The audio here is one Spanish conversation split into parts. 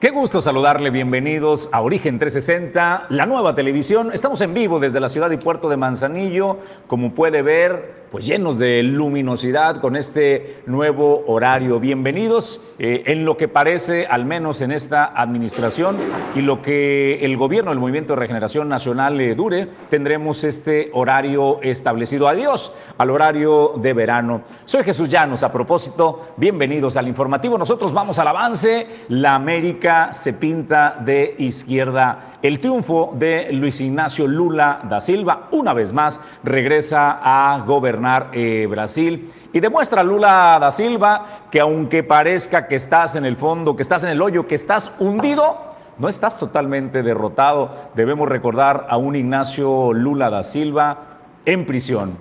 Qué gusto saludarle, bienvenidos a Origen 360, la nueva televisión. Estamos en vivo desde la ciudad y puerto de Manzanillo, como puede ver, pues llenos de luminosidad con este nuevo horario. Bienvenidos eh, en lo que parece, al menos en esta administración y lo que el gobierno del Movimiento de Regeneración Nacional le dure, tendremos este horario establecido. Adiós al horario de verano. Soy Jesús Llanos. A propósito, bienvenidos al informativo. Nosotros vamos al avance. La América se pinta de izquierda el triunfo de Luis Ignacio Lula da Silva, una vez más, regresa a gobernar eh, Brasil y demuestra Lula da Silva que aunque parezca que estás en el fondo, que estás en el hoyo, que estás hundido, no estás totalmente derrotado. Debemos recordar a un Ignacio Lula da Silva en prisión,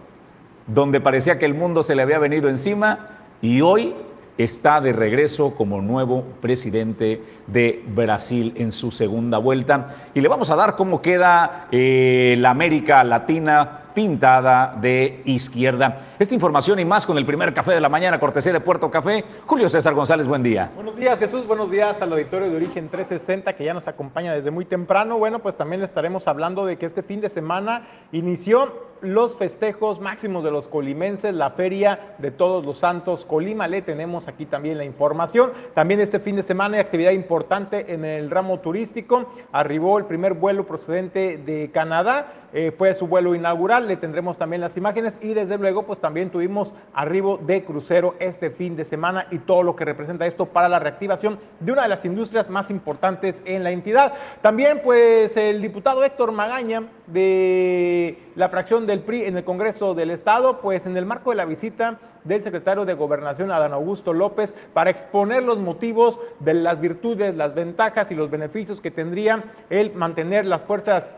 donde parecía que el mundo se le había venido encima y hoy está de regreso como nuevo presidente de Brasil en su segunda vuelta. Y le vamos a dar cómo queda eh, la América Latina pintada de izquierda. Esta información y más con el primer café de la mañana, cortesía de Puerto Café. Julio César González, buen día. Buenos días, Jesús. Buenos días al auditorio de Origen 360 que ya nos acompaña desde muy temprano. Bueno, pues también estaremos hablando de que este fin de semana inició los festejos máximos de los colimenses, la feria de todos los santos Colima. Le tenemos aquí también la información. También este fin de semana hay actividad importante en el ramo turístico. Arribó el primer vuelo procedente de Canadá. Eh, fue su vuelo inaugural. Le tendremos también las imágenes y desde luego pues también tuvimos arribo de crucero este fin de semana y todo lo que representa esto para la reactivación de una de las industrias más importantes en la entidad. También pues el diputado Héctor Magaña de la fracción del PRI en el Congreso del Estado, pues en el marco de la visita del secretario de Gobernación, Adán Augusto López, para exponer los motivos de las virtudes, las ventajas y los beneficios que tendría el mantener las fuerzas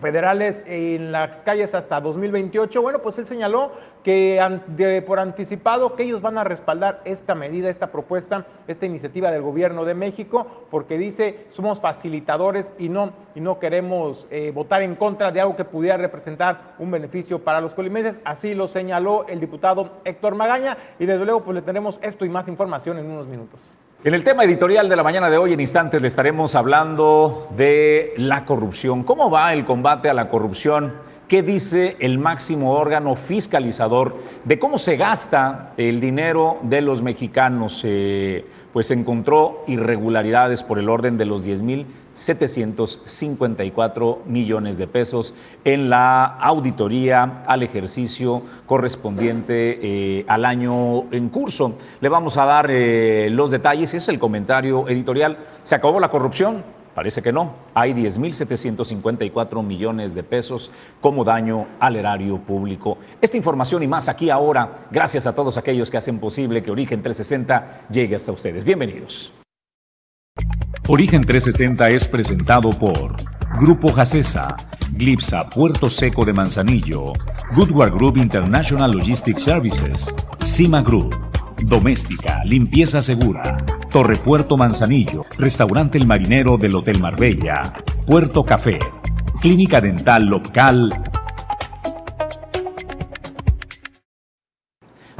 federales en las calles hasta 2028. Bueno, pues él señaló que por anticipado que ellos van a respaldar esta medida, esta propuesta, esta iniciativa del gobierno de México, porque dice somos facilitadores y no, y no queremos eh, votar en contra de algo que pudiera representar un beneficio para los colimenses. Así lo señaló el diputado Héctor Magaña y desde luego pues le tenemos esto y más información en unos minutos. En el tema editorial de la mañana de hoy, en instantes, le estaremos hablando de la corrupción. ¿Cómo va el combate a la corrupción? ¿Qué dice el máximo órgano fiscalizador de cómo se gasta el dinero de los mexicanos? Eh, pues encontró irregularidades por el orden de los 10.754 millones de pesos en la auditoría al ejercicio correspondiente eh, al año en curso. Le vamos a dar eh, los detalles, es el comentario editorial. ¿Se acabó la corrupción? Parece que no. Hay 10.754 millones de pesos como daño al erario público. Esta información y más aquí ahora, gracias a todos aquellos que hacen posible que Origen 360 llegue hasta ustedes. Bienvenidos. Origen 360 es presentado por Grupo Jacesa, Glipsa Puerto Seco de Manzanillo, Goodward Group International Logistics Services, Cima Group, Doméstica, Limpieza Segura, Torre Puerto Manzanillo, Restaurante El Marinero del Hotel Marbella, Puerto Café, Clínica Dental Local.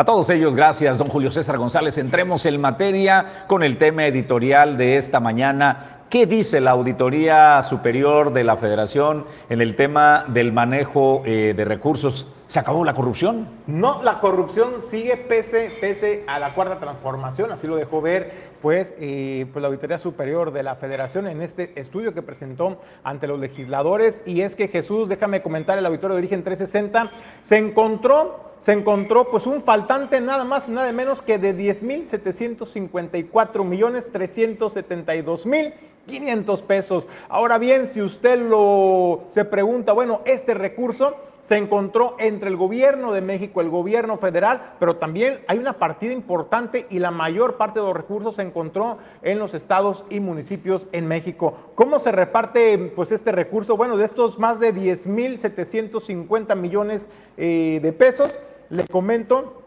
A todos ellos, gracias, don Julio César González. Entremos en materia con el tema editorial de esta mañana ¿Qué dice la Auditoría Superior de la Federación en el tema del manejo eh, de recursos? ¿Se acabó la corrupción? No, la corrupción sigue pese, pese a la cuarta transformación, así lo dejó ver pues, eh, pues la Auditoría Superior de la Federación en este estudio que presentó ante los legisladores. Y es que Jesús, déjame comentar, el auditorio de origen 360, se encontró se encontró pues un faltante nada más nada menos que de 10.754 millones 372 mil 500 pesos. Ahora bien, si usted lo se pregunta, bueno, este recurso se encontró entre el gobierno de México, el gobierno federal, pero también hay una partida importante y la mayor parte de los recursos se encontró en los estados y municipios en México. ¿Cómo se reparte pues este recurso? Bueno, de estos más de 10.750 millones eh, de pesos, le comento,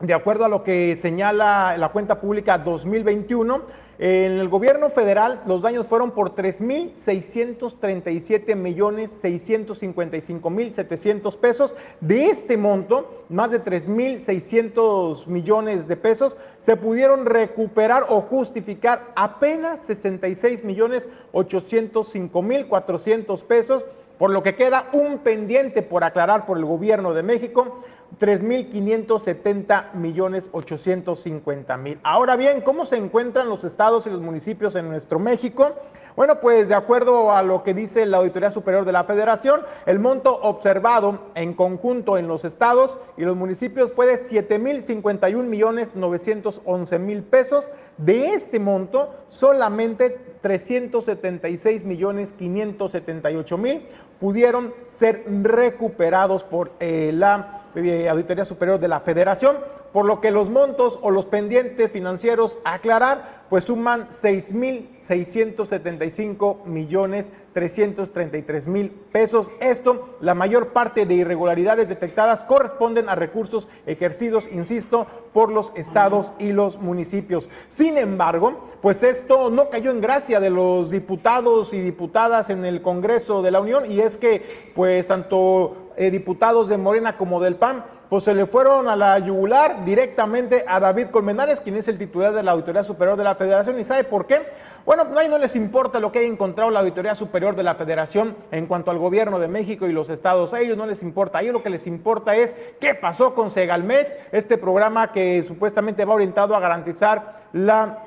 de acuerdo a lo que señala la cuenta pública 2021, en el gobierno federal los daños fueron por 3.637 millones 655 mil 700 pesos. De este monto, más de 3.600 millones de pesos se pudieron recuperar o justificar apenas 66 millones 805 mil 400 pesos por lo que queda un pendiente por aclarar por el gobierno de México 3.570 millones 850 mil. Ahora bien, ¿cómo se encuentran los estados y los municipios en nuestro México? Bueno, pues de acuerdo a lo que dice la Auditoría Superior de la Federación, el monto observado en conjunto en los estados y los municipios fue de 7.051 millones 911 mil pesos. De este monto, solamente 376 millones 578 mil pudieron ser recuperados por eh, la Auditoría Superior de la Federación, por lo que los montos o los pendientes financieros a aclarar, pues suman 6.675 millones 333 mil pesos. Esto, la mayor parte de irregularidades detectadas corresponden a recursos ejercidos, insisto, por los estados y los municipios. Sin embargo, pues esto no cayó en gracia de los diputados y diputadas en el Congreso de la Unión y es que, pues, tanto eh, diputados de Morena como del PAN, pues se le fueron a la yugular directamente a David Colmenares, quien es el titular de la Auditoría Superior de la Federación. ¿Y sabe por qué? Bueno, a no les importa lo que haya encontrado la Auditoría Superior de la Federación en cuanto al gobierno de México y los estados. A ellos no les importa. A ellos lo que les importa es qué pasó con Segalmex, este programa que supuestamente va orientado a garantizar la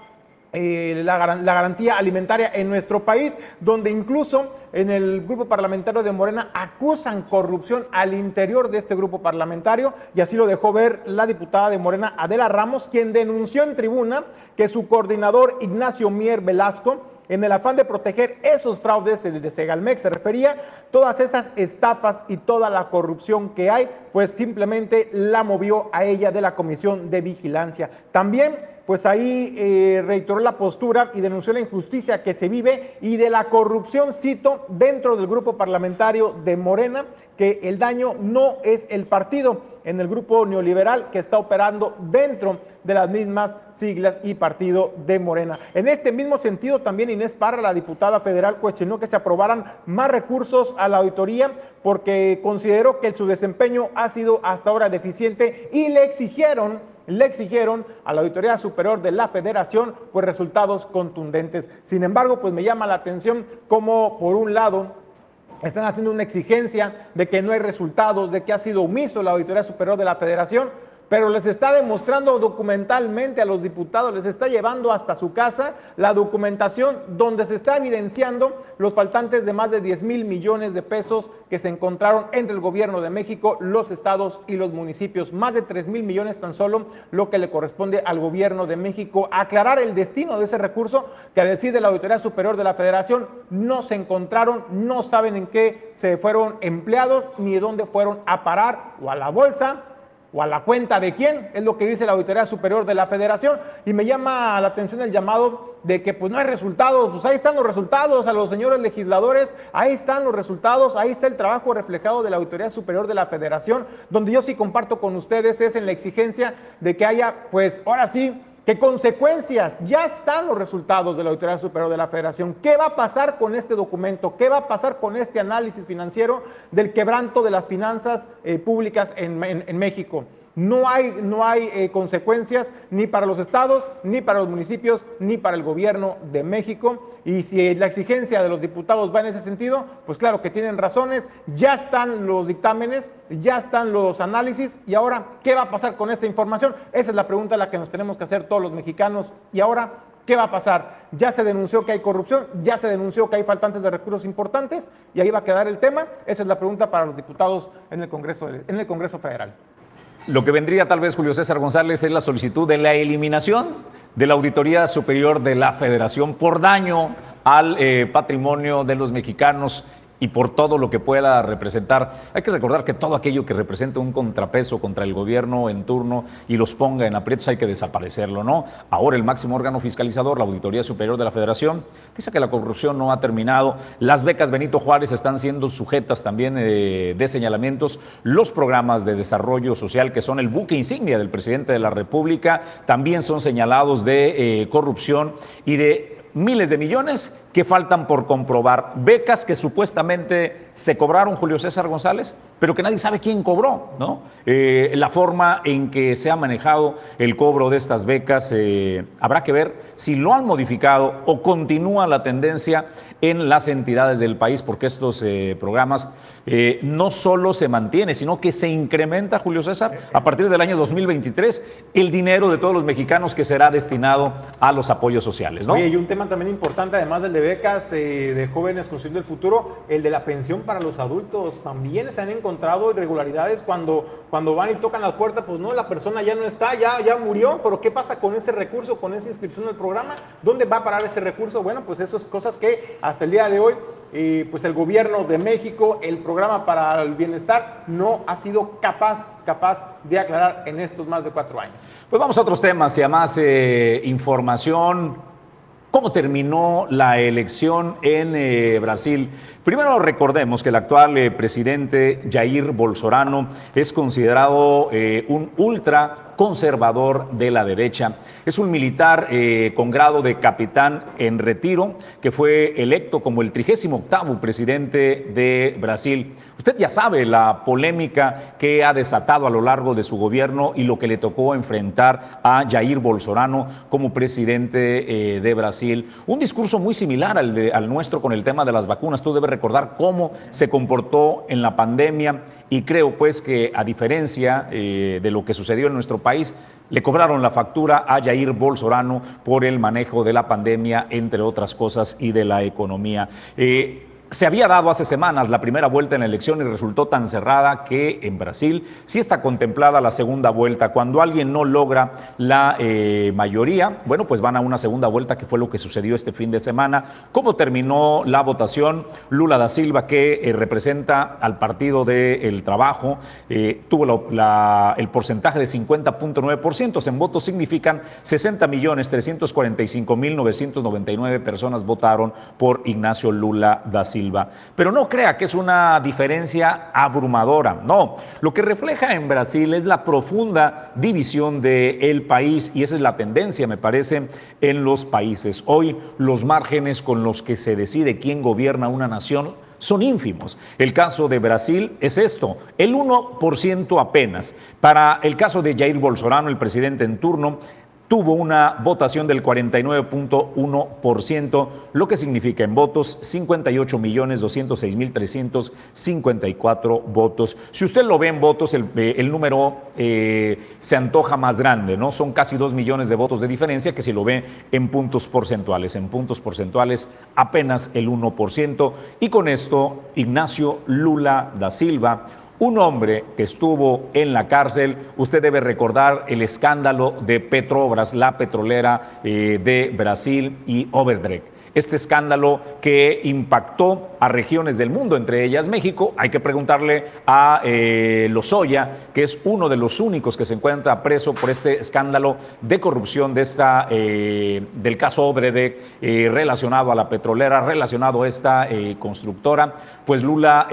eh, la, garantía alimentaria en nuestro país, donde incluso en el grupo parlamentario de Morena acusan corrupción al interior de este grupo parlamentario, y así lo dejó ver la diputada de Morena, Adela Ramos, quien denunció en tribuna que su coordinador Ignacio Mier Velasco, en el afán de proteger esos fraudes de Segalmex, se refería todas esas estafas y toda la corrupción que hay, pues simplemente la movió a ella de la Comisión de Vigilancia. También pues ahí eh, reiteró la postura y denunció la injusticia que se vive y de la corrupción, cito, dentro del grupo parlamentario de Morena, que el daño no es el partido en el grupo neoliberal que está operando dentro de las mismas siglas y partido de Morena. En este mismo sentido, también Inés Parra, la diputada federal, cuestionó que se aprobaran más recursos a la auditoría porque consideró que su desempeño ha sido hasta ahora deficiente y le exigieron le exigieron a la Auditoría Superior de la Federación pues resultados contundentes. Sin embargo, pues me llama la atención cómo por un lado están haciendo una exigencia de que no hay resultados, de que ha sido omiso la Auditoría Superior de la Federación, pero les está demostrando documentalmente a los diputados, les está llevando hasta su casa la documentación donde se está evidenciando los faltantes de más de 10 mil millones de pesos que se encontraron entre el gobierno de México, los estados y los municipios. Más de 3 mil millones tan solo lo que le corresponde al gobierno de México. Aclarar el destino de ese recurso que a decir de la Auditoría Superior de la Federación no se encontraron, no saben en qué se fueron empleados ni dónde fueron a parar o a la bolsa o a la cuenta de quién, es lo que dice la Auditoría Superior de la Federación. Y me llama la atención el llamado de que pues no hay resultados, pues ahí están los resultados a los señores legisladores, ahí están los resultados, ahí está el trabajo reflejado de la Auditoría Superior de la Federación, donde yo sí comparto con ustedes es en la exigencia de que haya pues ahora sí ¿Qué consecuencias? Ya están los resultados de la Auditoría Superior de la Federación. ¿Qué va a pasar con este documento? ¿Qué va a pasar con este análisis financiero del quebranto de las finanzas eh, públicas en México? No hay, no hay eh, consecuencias ni para los estados, ni para los municipios, ni para el gobierno de México. Y si la exigencia de los diputados va en ese sentido, pues claro que tienen razones. Ya están los dictámenes, ya están los análisis. Y ahora, ¿qué va a pasar con esta información? Esa es la pregunta a la que nos tenemos que hacer todos los mexicanos. Y ahora, ¿Qué va a pasar? Ya se denunció que hay corrupción, ya se denunció que hay faltantes de recursos importantes y ahí va a quedar el tema. Esa es la pregunta para los diputados en el Congreso, en el Congreso Federal. Lo que vendría tal vez, Julio César González, es la solicitud de la eliminación de la Auditoría Superior de la Federación por daño al eh, patrimonio de los mexicanos y por todo lo que pueda representar. Hay que recordar que todo aquello que represente un contrapeso contra el gobierno en turno y los ponga en aprietos hay que desaparecerlo, ¿no? Ahora el máximo órgano fiscalizador, la Auditoría Superior de la Federación, dice que la corrupción no ha terminado. Las becas Benito Juárez están siendo sujetas también eh, de señalamientos. Los programas de desarrollo social, que son el buque insignia del presidente de la República, también son señalados de eh, corrupción y de miles de millones que faltan por comprobar. Becas que supuestamente se cobraron Julio César González, pero que nadie sabe quién cobró, ¿no? Eh, la forma en que se ha manejado el cobro de estas becas, eh, habrá que ver si lo han modificado o continúa la tendencia en las entidades del país, porque estos eh, programas no solo se mantiene, sino que se incrementa, Julio César, a partir del año 2023, el dinero de todos los mexicanos que será destinado a los apoyos sociales, ¿no? y un tema también importante, además del de becas de jóvenes construyendo el futuro, el de la pensión para los adultos. También se han encontrado irregularidades cuando, cuando van y tocan la puerta, pues no, la persona ya no está, ya, ya murió, pero ¿qué pasa con ese recurso, con esa inscripción del programa? ¿Dónde va a parar ese recurso? Bueno, pues esas cosas que hasta el día de hoy, eh, pues el gobierno de México, el programa para el bienestar, no ha sido capaz, capaz de aclarar en estos más de cuatro años. Pues vamos a otros temas y a más eh, información ¿Cómo terminó la elección en eh, Brasil? Primero recordemos que el actual eh, presidente Jair Bolsonaro es considerado eh, un ultra conservador de la derecha. Es un militar con grado de capitán en retiro que fue electo como el 38 presidente de Brasil. Usted ya sabe la polémica que ha desatado a lo largo de su gobierno y lo que le tocó enfrentar a Jair Bolsonaro como presidente eh, de Brasil. Un discurso muy similar al, de, al nuestro con el tema de las vacunas. Tú debes recordar cómo se comportó en la pandemia y creo pues que a diferencia eh, de lo que sucedió en nuestro país, le cobraron la factura a Jair Bolsonaro por el manejo de la pandemia, entre otras cosas, y de la economía. Eh, se había dado hace semanas la primera vuelta en la elección y resultó tan cerrada que en Brasil sí está contemplada la segunda vuelta. Cuando alguien no logra la eh, mayoría, bueno, pues van a una segunda vuelta, que fue lo que sucedió este fin de semana. ¿Cómo terminó la votación? Lula da Silva, que eh, representa al Partido del Trabajo, eh, tuvo el porcentaje de 50.9%. En votos significan 60 millones 345 mil 999 personas votaron por Ignacio Lula da Silva. Pero no crea que es una diferencia abrumadora, no. Lo que refleja en Brasil es la profunda división del país y esa es la tendencia, me parece, en los países. Hoy los márgenes con los que se decide quién gobierna una nación son ínfimos. El caso de Brasil es esto, el 1% apenas. Para el caso de Jair Bolsonaro, el presidente en turno, tuvo una votación del 49.1%, lo que significa en votos 58 millones 206 mil 354 votos. Si usted lo ve en votos, el, eh, número eh, se antoja más grande, ¿no? Son casi 2 millones de votos de diferencia que si lo ve en puntos porcentuales. En puntos porcentuales apenas el 1%. Y con esto, Ignacio Lula da Silva un hombre que estuvo en la cárcel, usted debe recordar el escándalo de Petrobras, la petrolera eh, de Brasil y Overdrecht este escándalo que impactó a regiones del mundo, entre ellas México. Hay que preguntarle a eh, Lozoya, que es uno de los únicos que se encuentra preso por este escándalo de corrupción de esta, eh, del caso Obredec eh, relacionado a la petrolera, relacionado a esta constructora. Pues Lula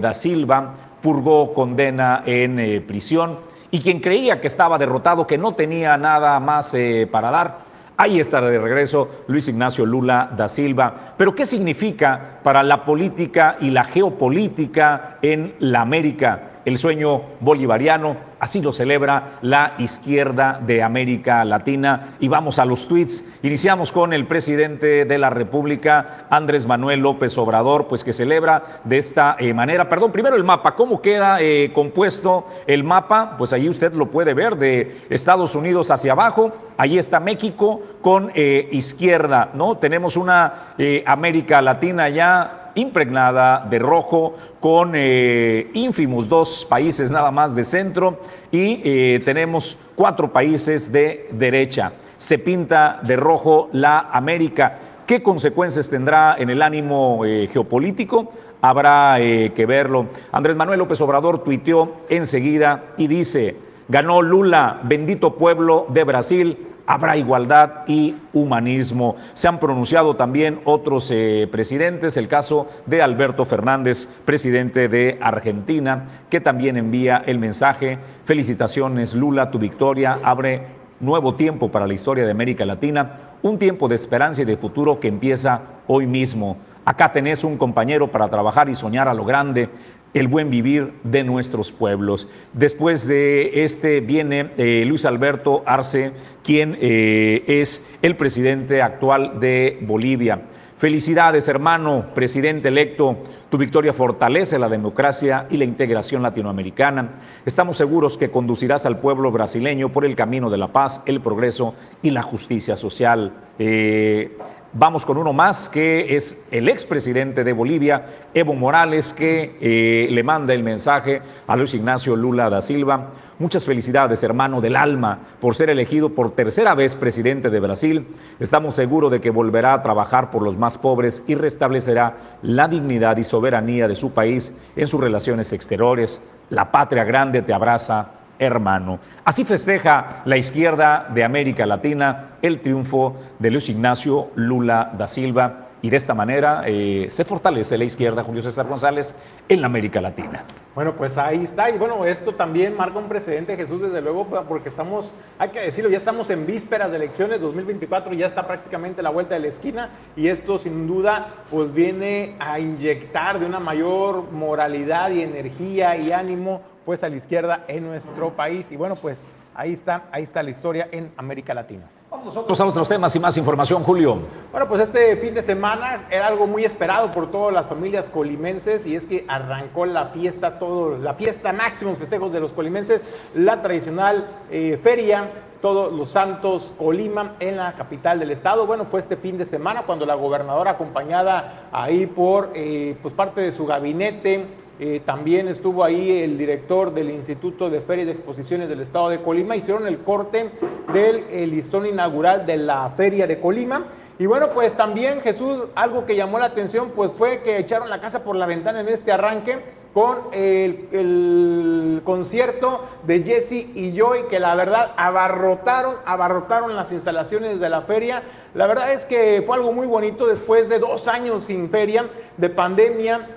da Silva purgó condena en prisión y quien creía que estaba derrotado, que no tenía nada más para dar, Ahí está de regreso Luis Ignacio Lula da Silva. Pero ¿qué significa para la política y la geopolítica en la América el sueño bolivariano? Así lo celebra la izquierda de América Latina. Y vamos a los tweets. Iniciamos con el presidente de la República, Andrés Manuel López Obrador, pues que celebra de esta eh, manera. Perdón, primero el mapa. ¿Cómo queda eh, compuesto el mapa? Pues ahí usted lo puede ver de Estados Unidos hacia abajo. Ahí está México con eh, izquierda, ¿no? Tenemos una América Latina ya impregnada de rojo con eh, ínfimos dos países nada más de centro y eh, tenemos cuatro países de derecha. Se pinta de rojo la América. ¿Qué consecuencias tendrá en el ánimo eh, geopolítico? habrá eh, que verlo. Andrés Manuel López Obrador tuiteó enseguida y dice, ganó Lula, bendito pueblo de Brasil, habrá igualdad y humanismo. Se han pronunciado también otros eh, presidentes, el caso de Alberto Fernández, presidente de Argentina, que también envía el mensaje, felicitaciones Lula, tu victoria abre nuevo tiempo para la historia de América Latina, un tiempo de esperanza y de futuro que empieza hoy mismo. Acá tenés un compañero para trabajar y soñar a lo grande el buen vivir de nuestros pueblos. Después de este viene eh, Luis Alberto Arce, quien eh, es el presidente actual de Bolivia. Felicidades, hermano, presidente electo. Tu victoria fortalece la democracia y la integración latinoamericana. Estamos seguros que conducirás al pueblo brasileño por el camino de la paz, el progreso y la justicia social. Eh, Vamos con uno más, que es el expresidente de Bolivia, Evo Morales, que eh, le manda el mensaje a Luis Ignacio Lula da Silva. Muchas felicidades, hermano del alma, por ser elegido por tercera vez presidente de Brasil. Estamos seguros de que volverá a trabajar por los más pobres y restablecerá la dignidad y soberanía de su país en sus relaciones exteriores. La patria grande te abraza hermano. Así festeja la izquierda de América Latina el triunfo de Luis Ignacio Lula da Silva y de esta manera eh, se fortalece la izquierda, Julio César González, en la América Latina. Bueno, pues ahí está. Y bueno, esto también marca un precedente, Jesús, desde luego, porque estamos, hay que decirlo, ya estamos en vísperas de elecciones 2024, ya está prácticamente la vuelta de la esquina y esto sin duda pues viene a inyectar de una mayor moralidad y energía y ánimo pues a la izquierda en nuestro país. Y bueno, pues ahí está, ahí está la historia en América Latina. Vamos nosotros a otros temas y más información, Julio. Bueno, pues este fin de semana era algo muy esperado por todas las familias colimenses y es que arrancó la fiesta, todo, la fiesta máximos festejos de los colimenses, la tradicional eh, feria todos los Santos Colima en la capital del estado. Bueno, fue este fin de semana cuando la gobernadora acompañada ahí por eh, pues parte de su gabinete, eh, también estuvo ahí el director del Instituto de Ferias y Exposiciones del Estado de Colima. Hicieron el corte del listón inaugural de la Feria de Colima. Y bueno, pues también Jesús, algo que llamó la atención, pues fue que echaron la casa por la ventana en este arranque con el, el concierto de Jesse y Joy, que la verdad abarrotaron, abarrotaron las instalaciones de la feria. La verdad es que fue algo muy bonito después de dos años sin feria, de pandemia,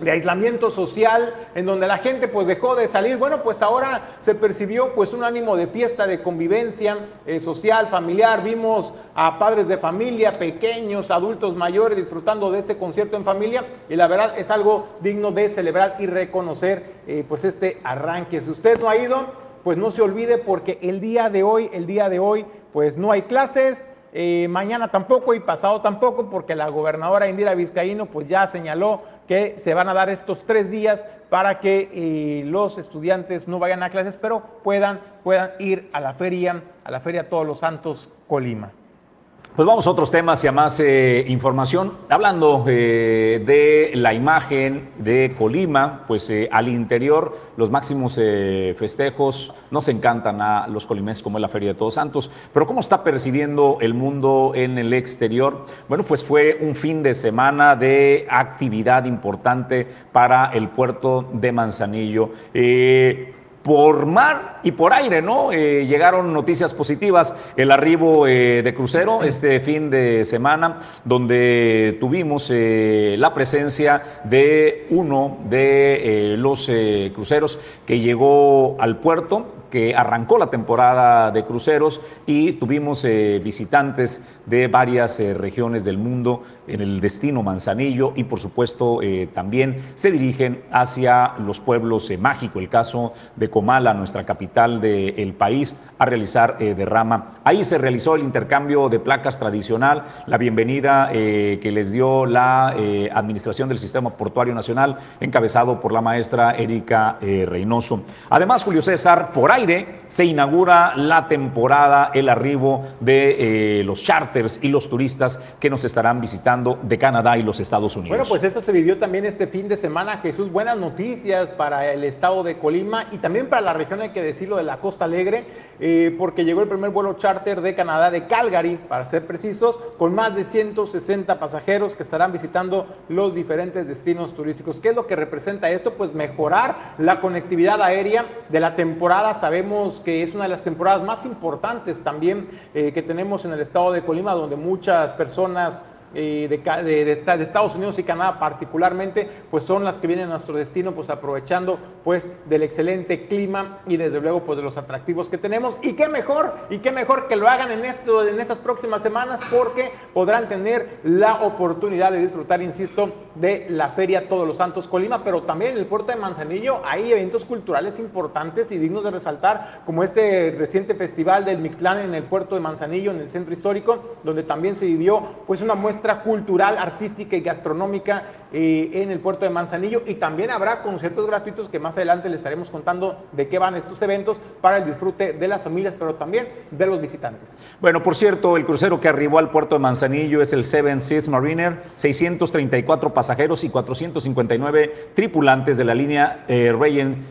de aislamiento social, en donde la gente pues dejó de salir. Bueno, pues ahora se percibió pues un ánimo de fiesta, de convivencia eh, social, familiar. Vimos a padres de familia, pequeños, adultos mayores disfrutando de este concierto en familia y la verdad es algo digno de celebrar y reconocer eh, pues este arranque. Si usted no ha ido, pues no se olvide porque el día de hoy, el día de hoy, pues no hay clases. Eh, mañana tampoco y pasado tampoco, porque la gobernadora Indira Vizcaíno pues ya señaló que se van a dar estos tres días para que eh, los estudiantes no vayan a clases, pero puedan, puedan ir a la feria, a la feria Todos los Santos Colima. Pues vamos a otros temas y a más eh, información. Hablando eh, de la imagen de Colima, pues eh, al interior los máximos festejos nos encantan a los colimenses como es la Feria de Todos Santos. Pero ¿cómo está percibiendo el mundo en el exterior? Bueno, pues fue un fin de semana de actividad importante para el puerto de Manzanillo por mar y por aire, ¿no? Eh, llegaron noticias positivas, el arribo eh, de crucero este fin de semana, donde tuvimos eh, la presencia de uno de los cruceros que llegó al puerto, que arrancó la temporada de cruceros y tuvimos visitantes de varias regiones del mundo en el destino Manzanillo y por supuesto también se dirigen hacia los pueblos mágicos, el caso de Comala, nuestra capital del país, a realizar eh, derrama. Ahí se realizó el intercambio de placas tradicional, la bienvenida eh, que les dio la eh, Administración del Sistema Portuario Nacional, encabezado por la maestra Erika Reynoso. Además, Julio César, por aire se inaugura la temporada, el arribo de los charters y los turistas que nos estarán visitando de Canadá y los Estados Unidos. Bueno, pues esto se vivió también este fin de semana, Jesús. Buenas noticias para el estado de Colima y también también para la región, hay que decirlo, de la Costa Alegre, eh, porque llegó el primer vuelo charter de Canadá, de Calgary, para ser precisos, con más de 160 pasajeros que estarán visitando los diferentes destinos turísticos. ¿Qué es lo que representa esto? Pues mejorar la conectividad aérea de la temporada. Sabemos que es una de las temporadas más importantes también eh, que tenemos en el estado de Colima, donde muchas personas de, de, Estados Unidos y Canadá particularmente, pues son las que vienen a nuestro destino, pues aprovechando pues del excelente clima y desde luego pues de los atractivos que tenemos. Y qué mejor, y qué mejor que lo hagan en, esto, en estas próximas semanas porque podrán tener la oportunidad de disfrutar, insisto, de la Feria Todos los Santos Colima, pero también en el puerto de Manzanillo hay eventos culturales importantes y dignos de resaltar, como este reciente festival del Mictlán en el puerto de Manzanillo, en el centro histórico, donde también se vivió pues una muestra cultural, artística y gastronómica eh, en el puerto de Manzanillo y también habrá conciertos gratuitos que más adelante les estaremos contando de qué van estos eventos para el disfrute de las familias, pero también de los visitantes. Bueno, por cierto, el crucero que arribó al puerto de Manzanillo es el Seven Seas Mariner, 634 pasajeros y 459 tripulantes de la línea eh,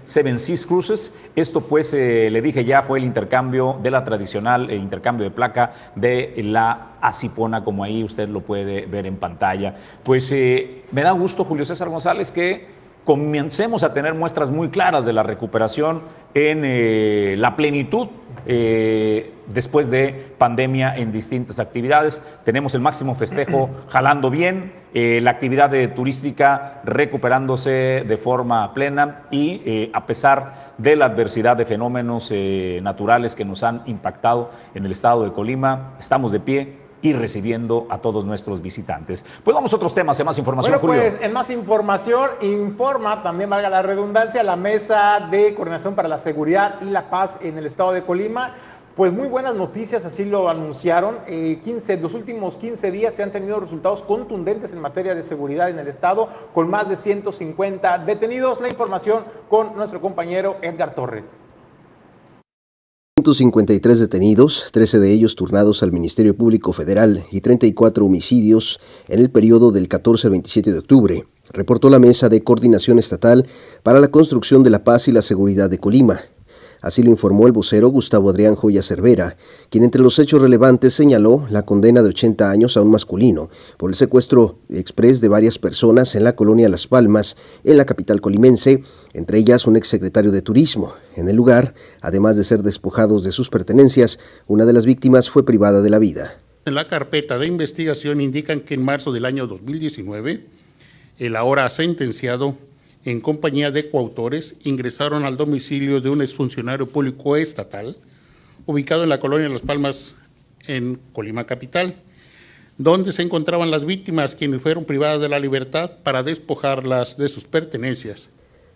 Seven Seas Cruises. Esto pues, eh, le dije ya, fue el intercambio de la tradicional, el intercambio de placa de la Asipona, como ahí usted lo puede ver en pantalla. Pues eh, me da gusto, Julio César González, que comencemos a tener muestras muy claras de la recuperación en eh, la plenitud eh, después de pandemia en distintas actividades. Tenemos el máximo festejo jalando bien, la actividad turística recuperándose de forma plena y a pesar de la adversidad de fenómenos naturales que nos han impactado en el estado de Colima, estamos de pie y recibiendo a todos nuestros visitantes. Pues vamos a otros temas, en más información. Bueno, pues en más información, informa, también valga la redundancia, la Mesa de Coordinación para la Seguridad y la Paz en el estado de Colima. Pues muy buenas noticias, así lo anunciaron. 15, eh, los últimos 15 días se han tenido resultados contundentes en materia de seguridad en el Estado, con más de 150 detenidos. La información con nuestro compañero Edgar Torres. 153 detenidos, 13 de ellos turnados al Ministerio Público Federal y 34 homicidios en el periodo del 14 al 27 de octubre, reportó la Mesa de Coordinación Estatal para la Construcción de la Paz y la Seguridad de Colima. Así lo informó el vocero Gustavo Adrián Joya Cervera, quien entre los hechos relevantes señaló la condena de 80 años a un masculino por el secuestro express de varias personas en la colonia Las Palmas, en la capital colimense, entre ellas un exsecretario de Turismo. En el lugar, además de ser despojados de sus pertenencias, una de las víctimas fue privada de la vida. En la carpeta de investigación indican que en marzo del año 2019, el ahora sentenciado en compañía de coautores, ingresaron al domicilio de un exfuncionario público estatal, ubicado en la colonia Las Palmas, en Colima Capital, donde se encontraban las víctimas quienes fueron privadas de la libertad para despojarlas de sus pertenencias.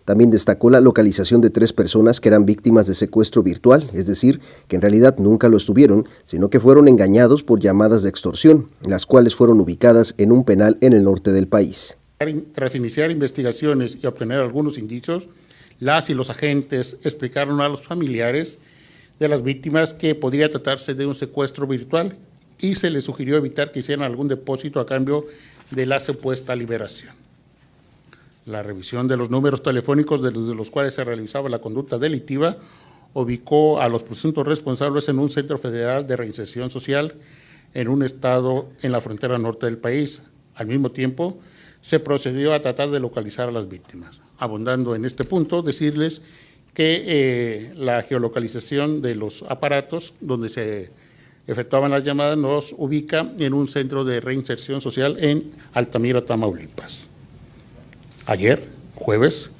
También destacó la localización de tres personas que eran víctimas de secuestro virtual, es decir, que en realidad nunca lo estuvieron, sino que fueron engañados por llamadas de extorsión, las cuales fueron ubicadas en un penal en el norte del país. Tras iniciar investigaciones y obtener algunos indicios, las y los agentes explicaron a los familiares de las víctimas que podría tratarse de un secuestro virtual y se les sugirió evitar que hicieran algún depósito a cambio de la supuesta liberación. La revisión de los números telefónicos desde los cuales se realizaba la conducta delictiva ubicó a los presuntos responsables en un centro federal de reinserción social en un estado en la frontera norte del país. Al mismo tiempo, se procedió a tratar de localizar a las víctimas. Abundando en este punto, decirles que eh, la geolocalización de los aparatos donde se efectuaban las llamadas nos ubica en un centro de reinserción social en Altamira, Tamaulipas. Ayer, jueves,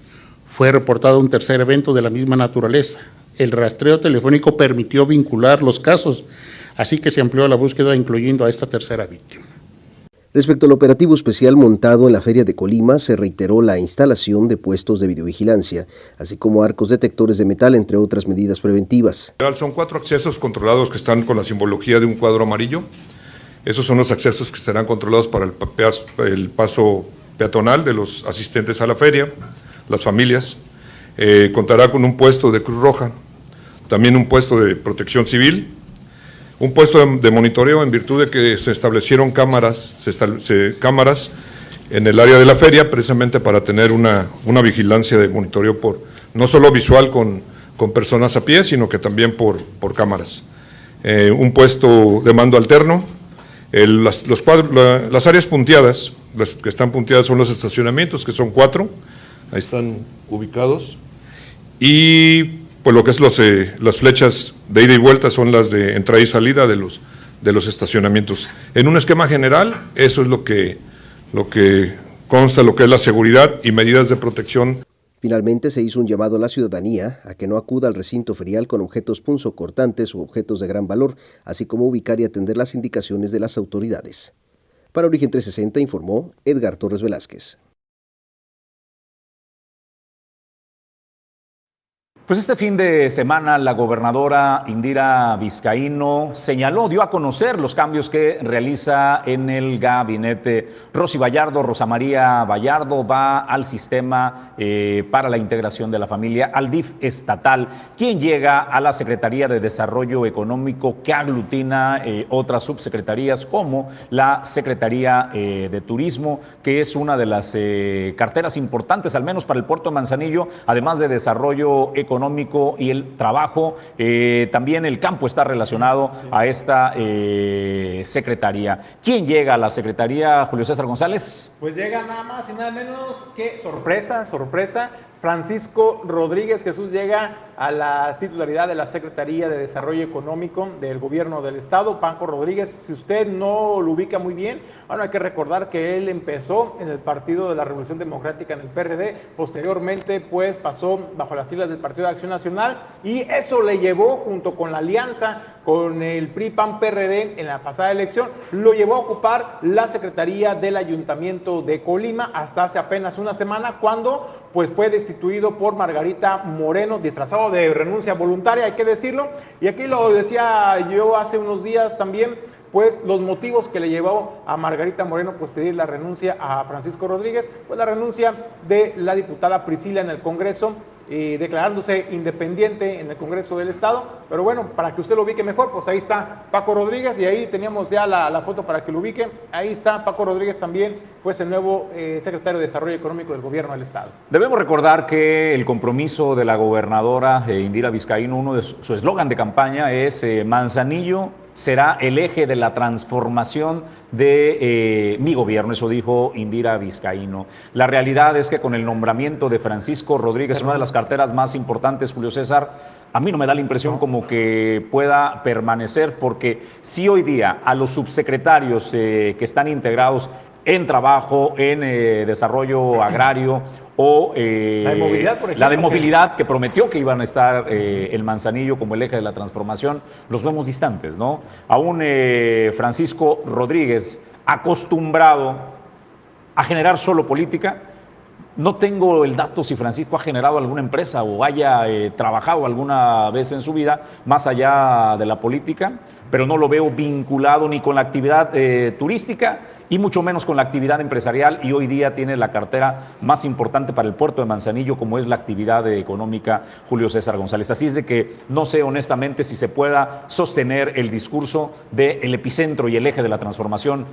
fue reportado un tercer evento de la misma naturaleza. El rastreo telefónico permitió vincular los casos, así que se amplió la búsqueda incluyendo a esta tercera víctima. Respecto al operativo especial montado en la Feria de Colima, se reiteró la instalación de puestos de videovigilancia, así como arcos detectores de metal, entre otras medidas preventivas. Son cuatro accesos controlados que están con la simbología de un cuadro amarillo. Esos son los accesos que serán controlados para el, paso peatonal de los asistentes a la feria, las familias. Eh, contará con un puesto de Cruz Roja, también un puesto de protección civil, un puesto de, monitoreo en virtud de que se establecieron cámaras, cámaras en el área de la feria precisamente para tener una, vigilancia de monitoreo por no solo visual con, personas a pie, sino que también por, cámaras. Eh, un puesto de mando alterno. las, los áreas punteadas, las que están punteadas son los estacionamientos, que son cuatro, ahí están ubicados. Y pues lo que es eh, las flechas de ida y vuelta son las de entrada y salida de los, de los estacionamientos. En un esquema general, eso es lo que, lo que consta, lo que es la seguridad y medidas de protección Finalmente se hizo un llamado a la ciudadanía a que no acuda al recinto ferial con objetos punzocortantes u objetos de gran valor, así como ubicar y atender las indicaciones de las autoridades. Para Origen 360 informó Edgar Torres Velázquez. Pues este fin de semana la gobernadora Indira Vizcaíno señaló, dio a conocer los cambios que realiza en el gabinete. Rosy Vallardo, Rosa María Vallardo va al sistema eh, para la integración de la familia, al DIF estatal, quien llega a la Secretaría de Desarrollo Económico que aglutina eh, otras subsecretarías como la Secretaría eh, de Turismo, que es una de las carteras importantes, al menos para el puerto de Manzanillo, además de desarrollo económico económico y el trabajo. Eh, también el campo está relacionado a esta eh, secretaría. ¿Quién llega a la secretaría, Julio César González? Pues llega nada más y nada menos que sorpresa, sorpresa, Francisco Rodríguez Jesús llega a la titularidad de la Secretaría de Desarrollo Económico del Gobierno del Estado. Paco Rodríguez, si usted no lo ubica muy bien, bueno, hay que recordar que él empezó en el Partido de la Revolución Democrática en el PRD, posteriormente pues pasó bajo las siglas del Partido de Acción Nacional y eso le llevó junto con la alianza con el PRI-PAN-PRD en la pasada elección, lo llevó a ocupar la Secretaría del Ayuntamiento de Colima hasta hace apenas una semana cuando pues fue destituido por Margarita Moreno, disfrazado de renuncia voluntaria, hay que decirlo. Y aquí lo decía yo hace unos días también, pues los motivos que le llevó a Margarita Moreno pues pedir la renuncia a Francisco Rodríguez, pues la renuncia de la diputada Priscila en el Congreso declarándose independiente en el Congreso del Estado. Pero bueno, para que usted lo ubique mejor, pues ahí está Paco Rodríguez y ahí teníamos ya la, foto para que lo ubique. Ahí está Paco Rodríguez también, pues el nuevo eh, secretario de Desarrollo Económico del Gobierno del Estado. Debemos recordar que el compromiso de la gobernadora eh, Indira Vizcaíno, uno de su eslogan de campaña es eh, Manzanillo será el eje de la transformación de eh, mi gobierno, eso dijo Indira Vizcaíno. La realidad es que con el nombramiento de Francisco Rodríguez, una de las carteras más importantes, Julio César, a mí no me da la impresión como que pueda permanecer, porque si hoy día a los subsecretarios eh, que están integrados en trabajo, en eh, desarrollo agrario o eh, la de movilidad, por ejemplo, la de movilidad que prometió que iban a estar eh, el Manzanillo como el eje de la transformación, los vemos distantes, ¿no? Aún Francisco Rodríguez, acostumbrado a generar solo política, no tengo el dato si Francisco ha generado alguna empresa o haya trabajado alguna vez en su vida más allá de la política, pero no lo veo vinculado ni con la actividad turística y mucho menos con la actividad empresarial y hoy día tiene la cartera más importante para el puerto de Manzanillo como es la actividad económica Julio César González. Así es de que no sé honestamente si se pueda sostener el discurso del epicentro y el eje de la transformación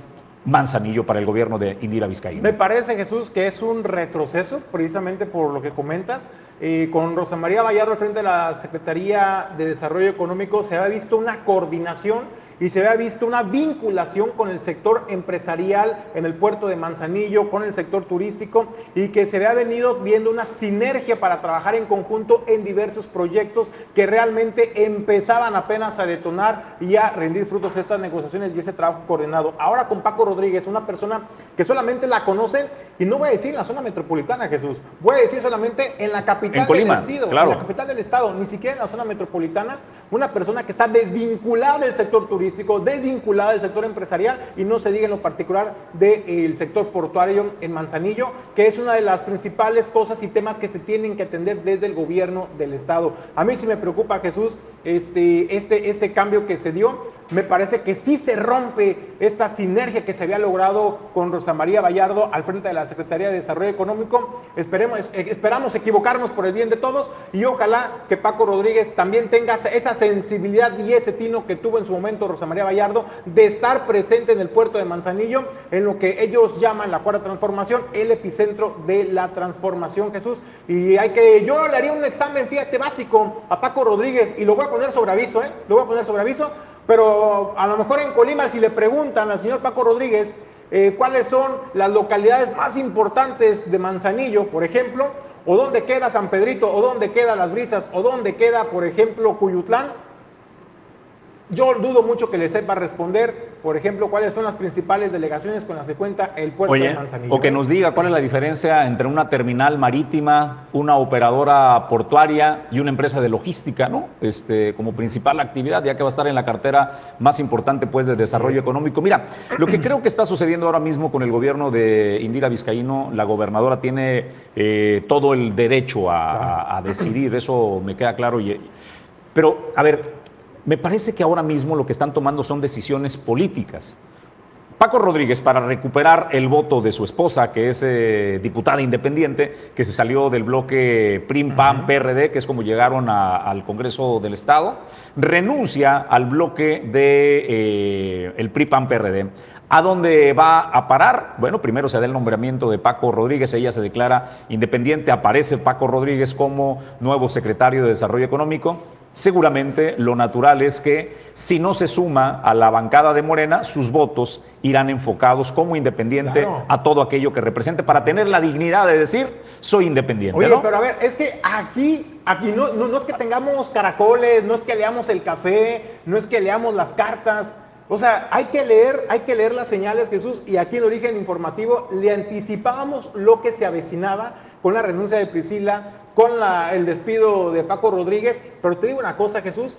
Manzanillo para el gobierno de Indira Vizcaíno. Me parece, Jesús, que es un retroceso, precisamente por lo que comentas. Eh, con Rosa María Vallardo frente a la Secretaría de Desarrollo Económico se ha visto una coordinación y se había visto una vinculación con el sector empresarial en el puerto de Manzanillo, con el sector turístico y que se había venido viendo una sinergia para trabajar en conjunto en diversos proyectos que realmente empezaban apenas a detonar y a rendir frutos estas negociaciones y ese trabajo coordinado. Ahora con Paco Rodríguez, una persona que solamente la conocen y no voy a decir en la zona metropolitana, Jesús, voy a decir solamente en la capital del estado, en la capital del estado, ni siquiera en la zona metropolitana, una persona que está desvinculada del sector turístico desvinculada del sector empresarial y no se diga en lo particular del sector portuario en Manzanillo, que es una de las principales cosas y temas que se tienen que atender desde el gobierno del Estado. A mí sí me preocupa, Jesús, este, este, este cambio que se dio me parece que sí se rompe esta sinergia que se había logrado con Rosa María Vallardo al frente de la Secretaría de Desarrollo Económico. Esperemos, eh, esperamos equivocarnos por el bien de todos y ojalá que Paco Rodríguez también tenga esa sensibilidad y ese tino que tuvo en su momento Rosa María Vallardo de estar presente en el puerto de Manzanillo, en lo que ellos llaman la cuarta transformación, el epicentro de la transformación, Jesús. Y hay que, yo le haría un examen, fíjate, básico a Paco Rodríguez y lo voy a poner sobre aviso, ¿eh? Lo voy a poner sobre aviso pero a lo mejor en Colima, si le preguntan al señor Paco Rodríguez eh, cuáles son las localidades más importantes de Manzanillo, por ejemplo, o dónde queda San Pedrito, o dónde queda Las Brisas, o dónde queda, por ejemplo, Cuyutlán, yo dudo mucho que le sepa responder, por ejemplo, cuáles son las principales delegaciones con las que cuenta el puerto de Manzanillo. O que nos diga cuál es la diferencia entre una terminal marítima, una operadora portuaria y una empresa de logística, ¿no? Este, como principal actividad, ya que va a estar en la cartera más importante pues de desarrollo económico. Mira, lo que creo que está sucediendo ahora mismo con el gobierno de Indira Vizcaíno, la gobernadora tiene eh, todo el derecho a, a, decidir, eso me queda claro. Y, pero, a ver, me parece que ahora mismo lo que están tomando son decisiones políticas. Paco Rodríguez, para recuperar el voto de su esposa, que es eh, diputada independiente, que se salió del bloque PRIM-PAN-PRD, que es como llegaron al Congreso del Estado, renuncia al bloque del de, eh, el PRI-PAN-PRD. ¿A dónde va a parar? Bueno, primero se da el nombramiento de Paco Rodríguez, ella se declara independiente, aparece Paco Rodríguez como nuevo secretario de Desarrollo Económico seguramente lo natural es que si no se suma a la bancada de Morena, sus votos irán enfocados como independiente a todo aquello que represente para tener la dignidad de decir soy independiente. Oye, pero a ver, es que aquí, aquí no, no, es que tengamos caracoles, no es que leamos el café, no es que leamos las cartas. O sea, hay que leer, hay que leer las señales, Jesús, y aquí en Origen Informativo le anticipábamos lo que se avecinaba con la renuncia de Priscila, con el despido de Paco Rodríguez, pero te digo una cosa, Jesús,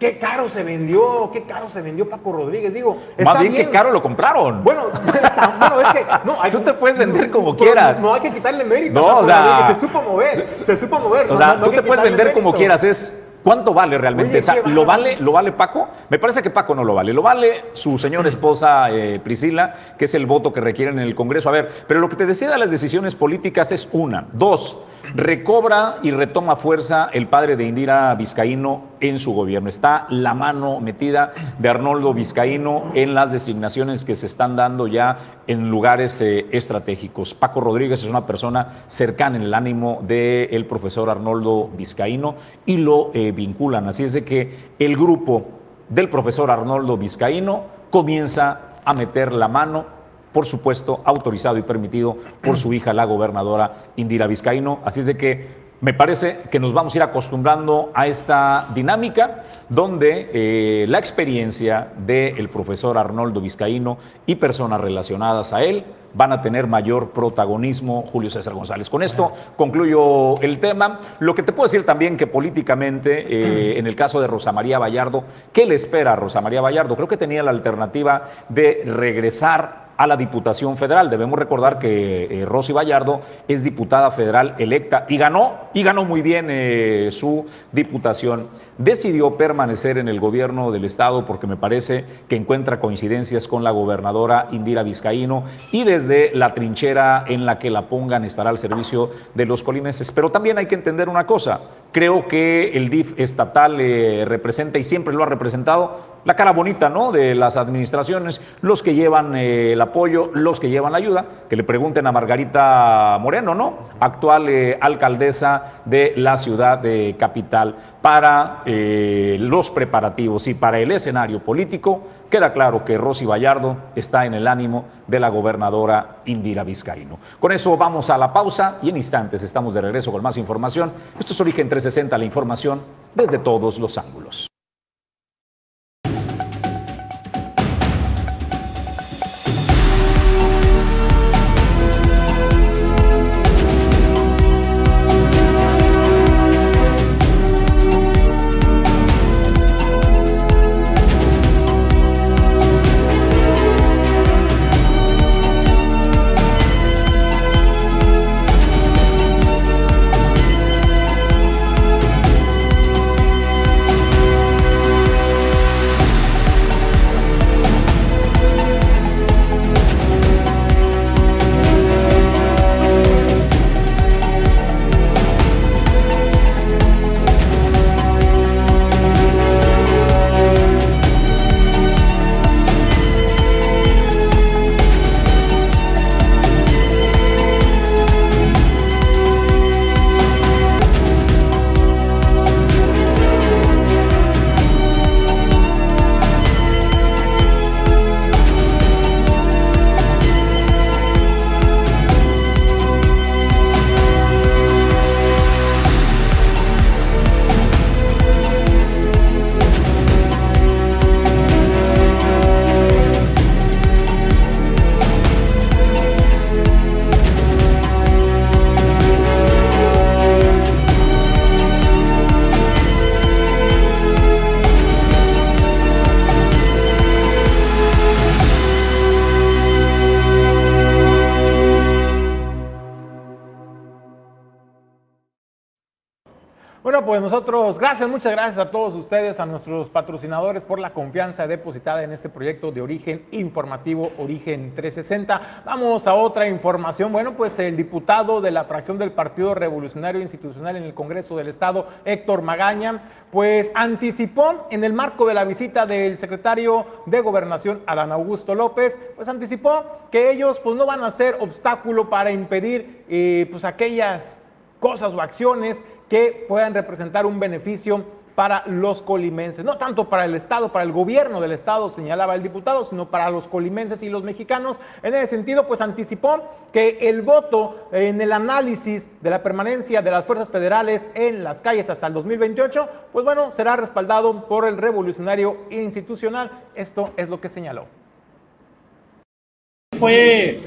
Qué caro se vendió, qué caro se vendió Paco Rodríguez. Digo, está Más bien, qué caro lo compraron. Bueno, bueno es que no, tú te puedes vender como quieras. No, hay que quitarle mérito. No, o sea, se supo mover, se supo mover. O sea, tú te puedes vender como quieras. Es ¿Cuánto vale realmente? o sea, ¿lo vale, ¿lo vale Paco? Me parece que Paco no lo vale. Lo vale su señora esposa eh, Priscila, que es el voto que requieren en el Congreso. A ver, pero lo que te decía de las decisiones políticas es una. Dos, recobra y retoma fuerza el padre de Indira Vizcaíno en su gobierno. Está la mano metida de Arnoldo Vizcaíno en las designaciones que se están dando ya en lugares eh, estratégicos. Paco Rodríguez es una persona cercana en el ánimo del profesor Arnoldo Vizcaíno y lo eh, vinculan. Así es de que el grupo del profesor Arnoldo Vizcaíno comienza a meter la mano, por supuesto, autorizado y permitido por su hija, la gobernadora Indira Vizcaíno. Así es de que me parece que nos vamos a ir acostumbrando a esta dinámica donde eh, la experiencia del profesor Arnoldo Vizcaíno y personas relacionadas a él van a tener mayor protagonismo Julio César González. Con esto concluyo el tema. Lo que te puedo decir también que políticamente, eh, en el caso de Rosa María Vallardo, ¿qué le espera a Rosa María Vallardo? Creo que tenía la alternativa de regresar a la Diputación Federal. Debemos recordar que eh, Rosy Vallardo es diputada federal electa y ganó, y ganó muy bien eh, su diputación. Decidió permanecer en el gobierno del Estado porque me parece que encuentra coincidencias con la gobernadora Indira Vizcaíno y desde la trinchera en la que la pongan estará al servicio de los colimenses. Pero también hay que entender una cosa, creo que el DIF estatal eh, representa y siempre lo ha representado la cara bonita ¿no? de las administraciones, los que llevan eh, el apoyo, los que llevan la ayuda, que le pregunten a Margarita Moreno, ¿no? actual eh, alcaldesa de la ciudad de Capital, para eh, los preparativos y para el escenario político, queda claro que Rosy Vallardo está en el ánimo de la gobernadora Indira Vizcaíno. Con eso vamos a la pausa y en instantes estamos de regreso con más información. Esto es Origen 360, la información desde todos los ángulos. Pues nosotros, gracias, muchas gracias a todos ustedes, a nuestros patrocinadores por la confianza depositada en este proyecto de origen informativo Origen 360. Vamos a otra información. Bueno, pues el diputado de la fracción del Partido Revolucionario Institucional en el Congreso del Estado, Héctor Magaña, pues anticipó en el marco de la visita del secretario de Gobernación, Adán Augusto López, pues anticipó que ellos pues no van a ser obstáculo para impedir eh, pues aquellas cosas o acciones que puedan representar un beneficio para los colimenses, no tanto para el Estado, para el gobierno del Estado, señalaba el diputado, sino para los colimenses y los mexicanos. En ese sentido, pues anticipó que el voto en el análisis de la permanencia de las fuerzas federales en las calles hasta el 2028, pues bueno, será respaldado por el revolucionario institucional. Esto es lo que señaló. Fue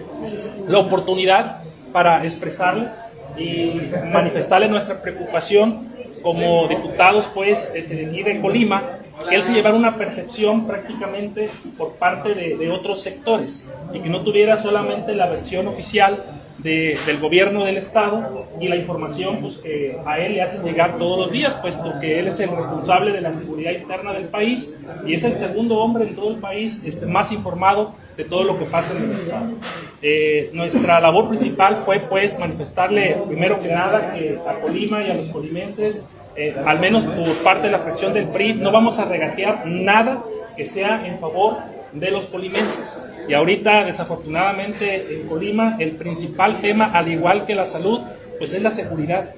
la oportunidad para expresarle y manifestarle nuestra preocupación como diputados pues este, de aquí de Colima, que él se llevara una percepción prácticamente por parte de, de otros sectores y que no tuviera solamente la versión oficial de, del gobierno del estado y la información pues, que a él le hacen llegar todos los días, puesto que él es el responsable de la seguridad interna del país y es el segundo hombre en todo el país este, más informado de todo lo que pasa en el estado. Eh, nuestra labor principal fue pues manifestarle primero que nada que a Colima y a los colimenses, eh, al menos por parte de la fracción del PRI, no vamos a regatear nada que sea en favor de los colimenses. Y ahorita, desafortunadamente, en Colima, el principal tema, al igual que la salud, pues es la seguridad.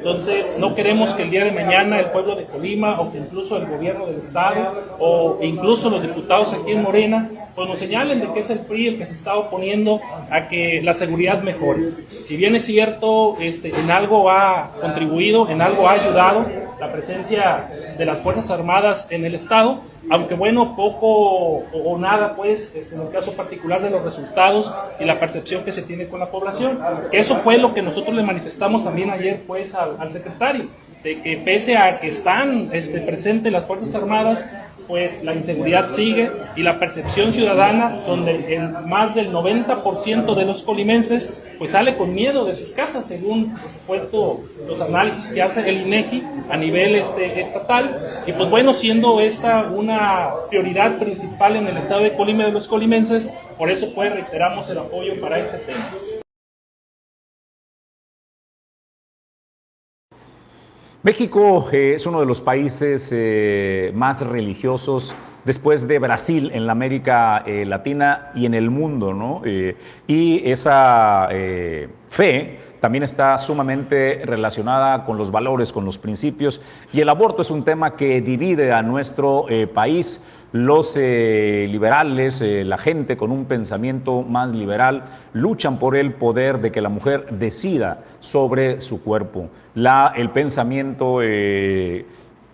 Entonces, no queremos que el día de mañana el pueblo de Colima o que incluso el gobierno del Estado o incluso los diputados aquí en Morena, pues nos señalen de que es el PRI el que se está oponiendo a que la seguridad mejore. Si bien es cierto, este, en algo ha contribuido, en algo ha ayudado la presencia de las Fuerzas Armadas en el Estado, aunque bueno, poco o, nada, pues, este, en el caso particular de los resultados y la percepción que se tiene con la población. Que eso fue lo que nosotros le manifestamos también ayer, pues, al, secretario, de que pese a que están este, presentes las Fuerzas Armadas, pues la inseguridad sigue y la percepción ciudadana, donde el más del 90% de los colimenses pues sale con miedo de sus casas, según por supuesto los análisis que hace el INEGI a nivel este, estatal. Y pues bueno, siendo esta una prioridad principal en el estado de Colima de los colimenses, por eso pues reiteramos el apoyo para este tema. México eh, es uno de los países eh, más religiosos después de Brasil en la América eh, Latina y en el mundo, ¿no? y esa fe también está sumamente relacionada con los valores, con los principios, y el aborto es un tema que divide a nuestro país los liberales, la gente con un pensamiento más liberal, luchan por el poder de que la mujer decida sobre su cuerpo. La, el pensamiento eh,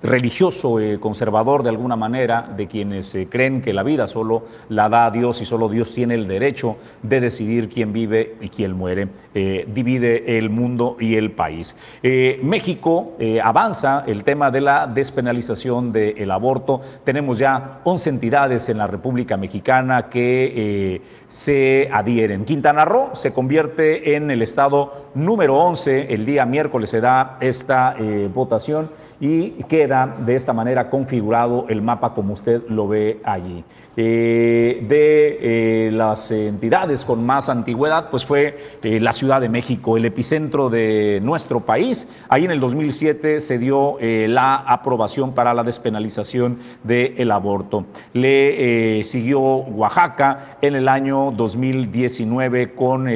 religioso eh, conservador de alguna manera de quienes eh, creen que la vida solo la da a Dios y solo Dios tiene el derecho de decidir quién vive y quién muere. Eh, divide el mundo y el país. México avanza el tema de la despenalización del aborto. Tenemos ya 11 entidades en la República Mexicana que se adhieren. Quintana Roo se convierte en el estado número 11. El día miércoles se da esta votación y queda de esta manera configurado el mapa como usted lo ve allí. Eh, de eh, las entidades con más antigüedad, pues fue eh, la Ciudad de México, el epicentro de nuestro país. Ahí en el 2007 se dio la aprobación para la despenalización del aborto. Le siguió Oaxaca en el año 2019 con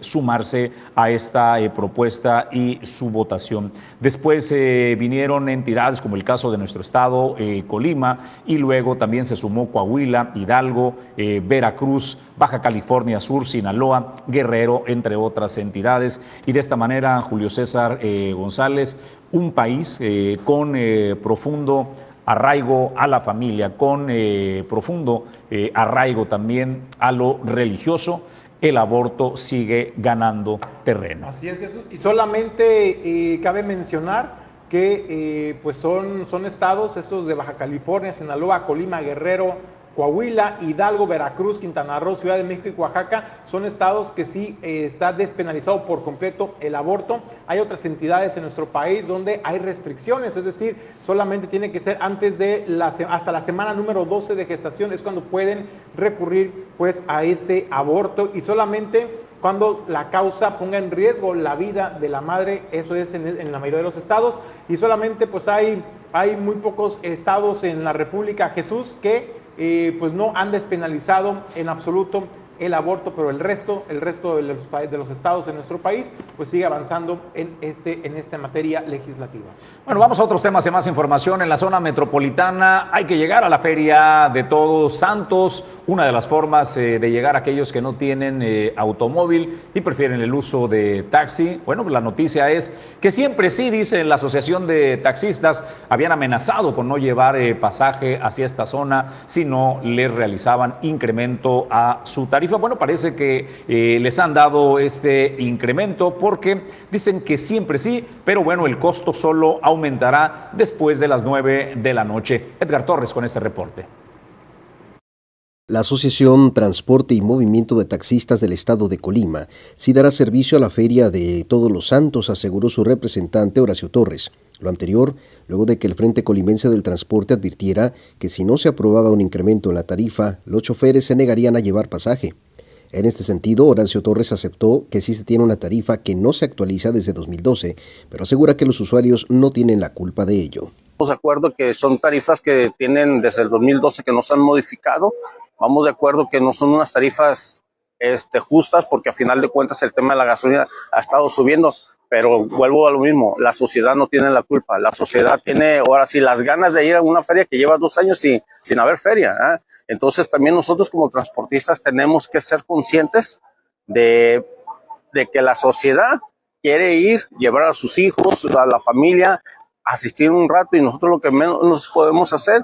sumarse a esta propuesta y su votación. Después vinieron entidades como el caso de nuestro estado, Colima, y luego también se sumó Coahuila, Hidalgo, eh, Veracruz, Baja California Sur, Sinaloa, Guerrero, entre otras entidades. Y de esta manera, Julio César eh, González, un país eh, con profundo arraigo a la familia, con profundo arraigo también a lo religioso, el aborto sigue ganando terreno. Así es, Jesús. Y solamente cabe mencionar que pues son, son estados, estos de Baja California, Sinaloa, Colima, Guerrero, Coahuila, Hidalgo, Veracruz, Quintana Roo, Ciudad de México y Oaxaca son estados que sí eh, está despenalizado por completo el aborto. Hay otras entidades en nuestro país donde hay restricciones, es decir, solamente tiene que ser antes de la, hasta la semana número 12 de gestación es cuando pueden recurrir pues a este aborto y solamente cuando la causa ponga en riesgo la vida de la madre, eso es en, la mayoría de los estados. Y solamente pues hay, hay muy pocos estados en la República Jesús que eh, pues no han despenalizado en absoluto el aborto, pero el resto, el resto de los, de los estados de nuestro país, pues sigue avanzando en, este, en esta materia legislativa. Bueno, vamos a otros temas y más información. En la zona metropolitana hay que llegar a la Feria de Todos Santos, una de las formas eh, de llegar a aquellos que no tienen eh, automóvil y prefieren el uso de taxi. Bueno, pues la noticia es que siempre sí, dice la Asociación de Taxistas, habían amenazado con no llevar eh, pasaje hacia esta zona si no les realizaban incremento a su tarifa bueno, parece que eh, les han dado este incremento porque dicen que siempre sí, pero bueno, el costo solo aumentará después de las 9 de la noche. Edgar Torres con este reporte. La Asociación Transporte y Movimiento de Taxistas del Estado de Colima sí dará servicio a la Feria de Todos los Santos, aseguró su representante Horacio Torres. Lo anterior, luego de que el Frente Colimense del Transporte advirtiera que si no se aprobaba un incremento en la tarifa, los choferes se negarían a llevar pasaje. En este sentido, Horacio Torres aceptó que sí se tiene una tarifa que no se actualiza desde 2012, pero asegura que los usuarios no tienen la culpa de ello. Estamos de acuerdo que son tarifas que tienen desde el 2012 que no se han modificado. Vamos de acuerdo que no son unas tarifas este, justas porque a final de cuentas el tema de la gasolina ha estado subiendo pero vuelvo a lo mismo, la sociedad no tiene la culpa, la sociedad tiene ahora sí las ganas de ir a una feria que lleva dos años sin, sin haber feria. ¿eh? Entonces también nosotros como transportistas tenemos que ser conscientes de, de que la sociedad quiere ir, llevar a sus hijos, a la familia, asistir un rato y nosotros lo que menos podemos hacer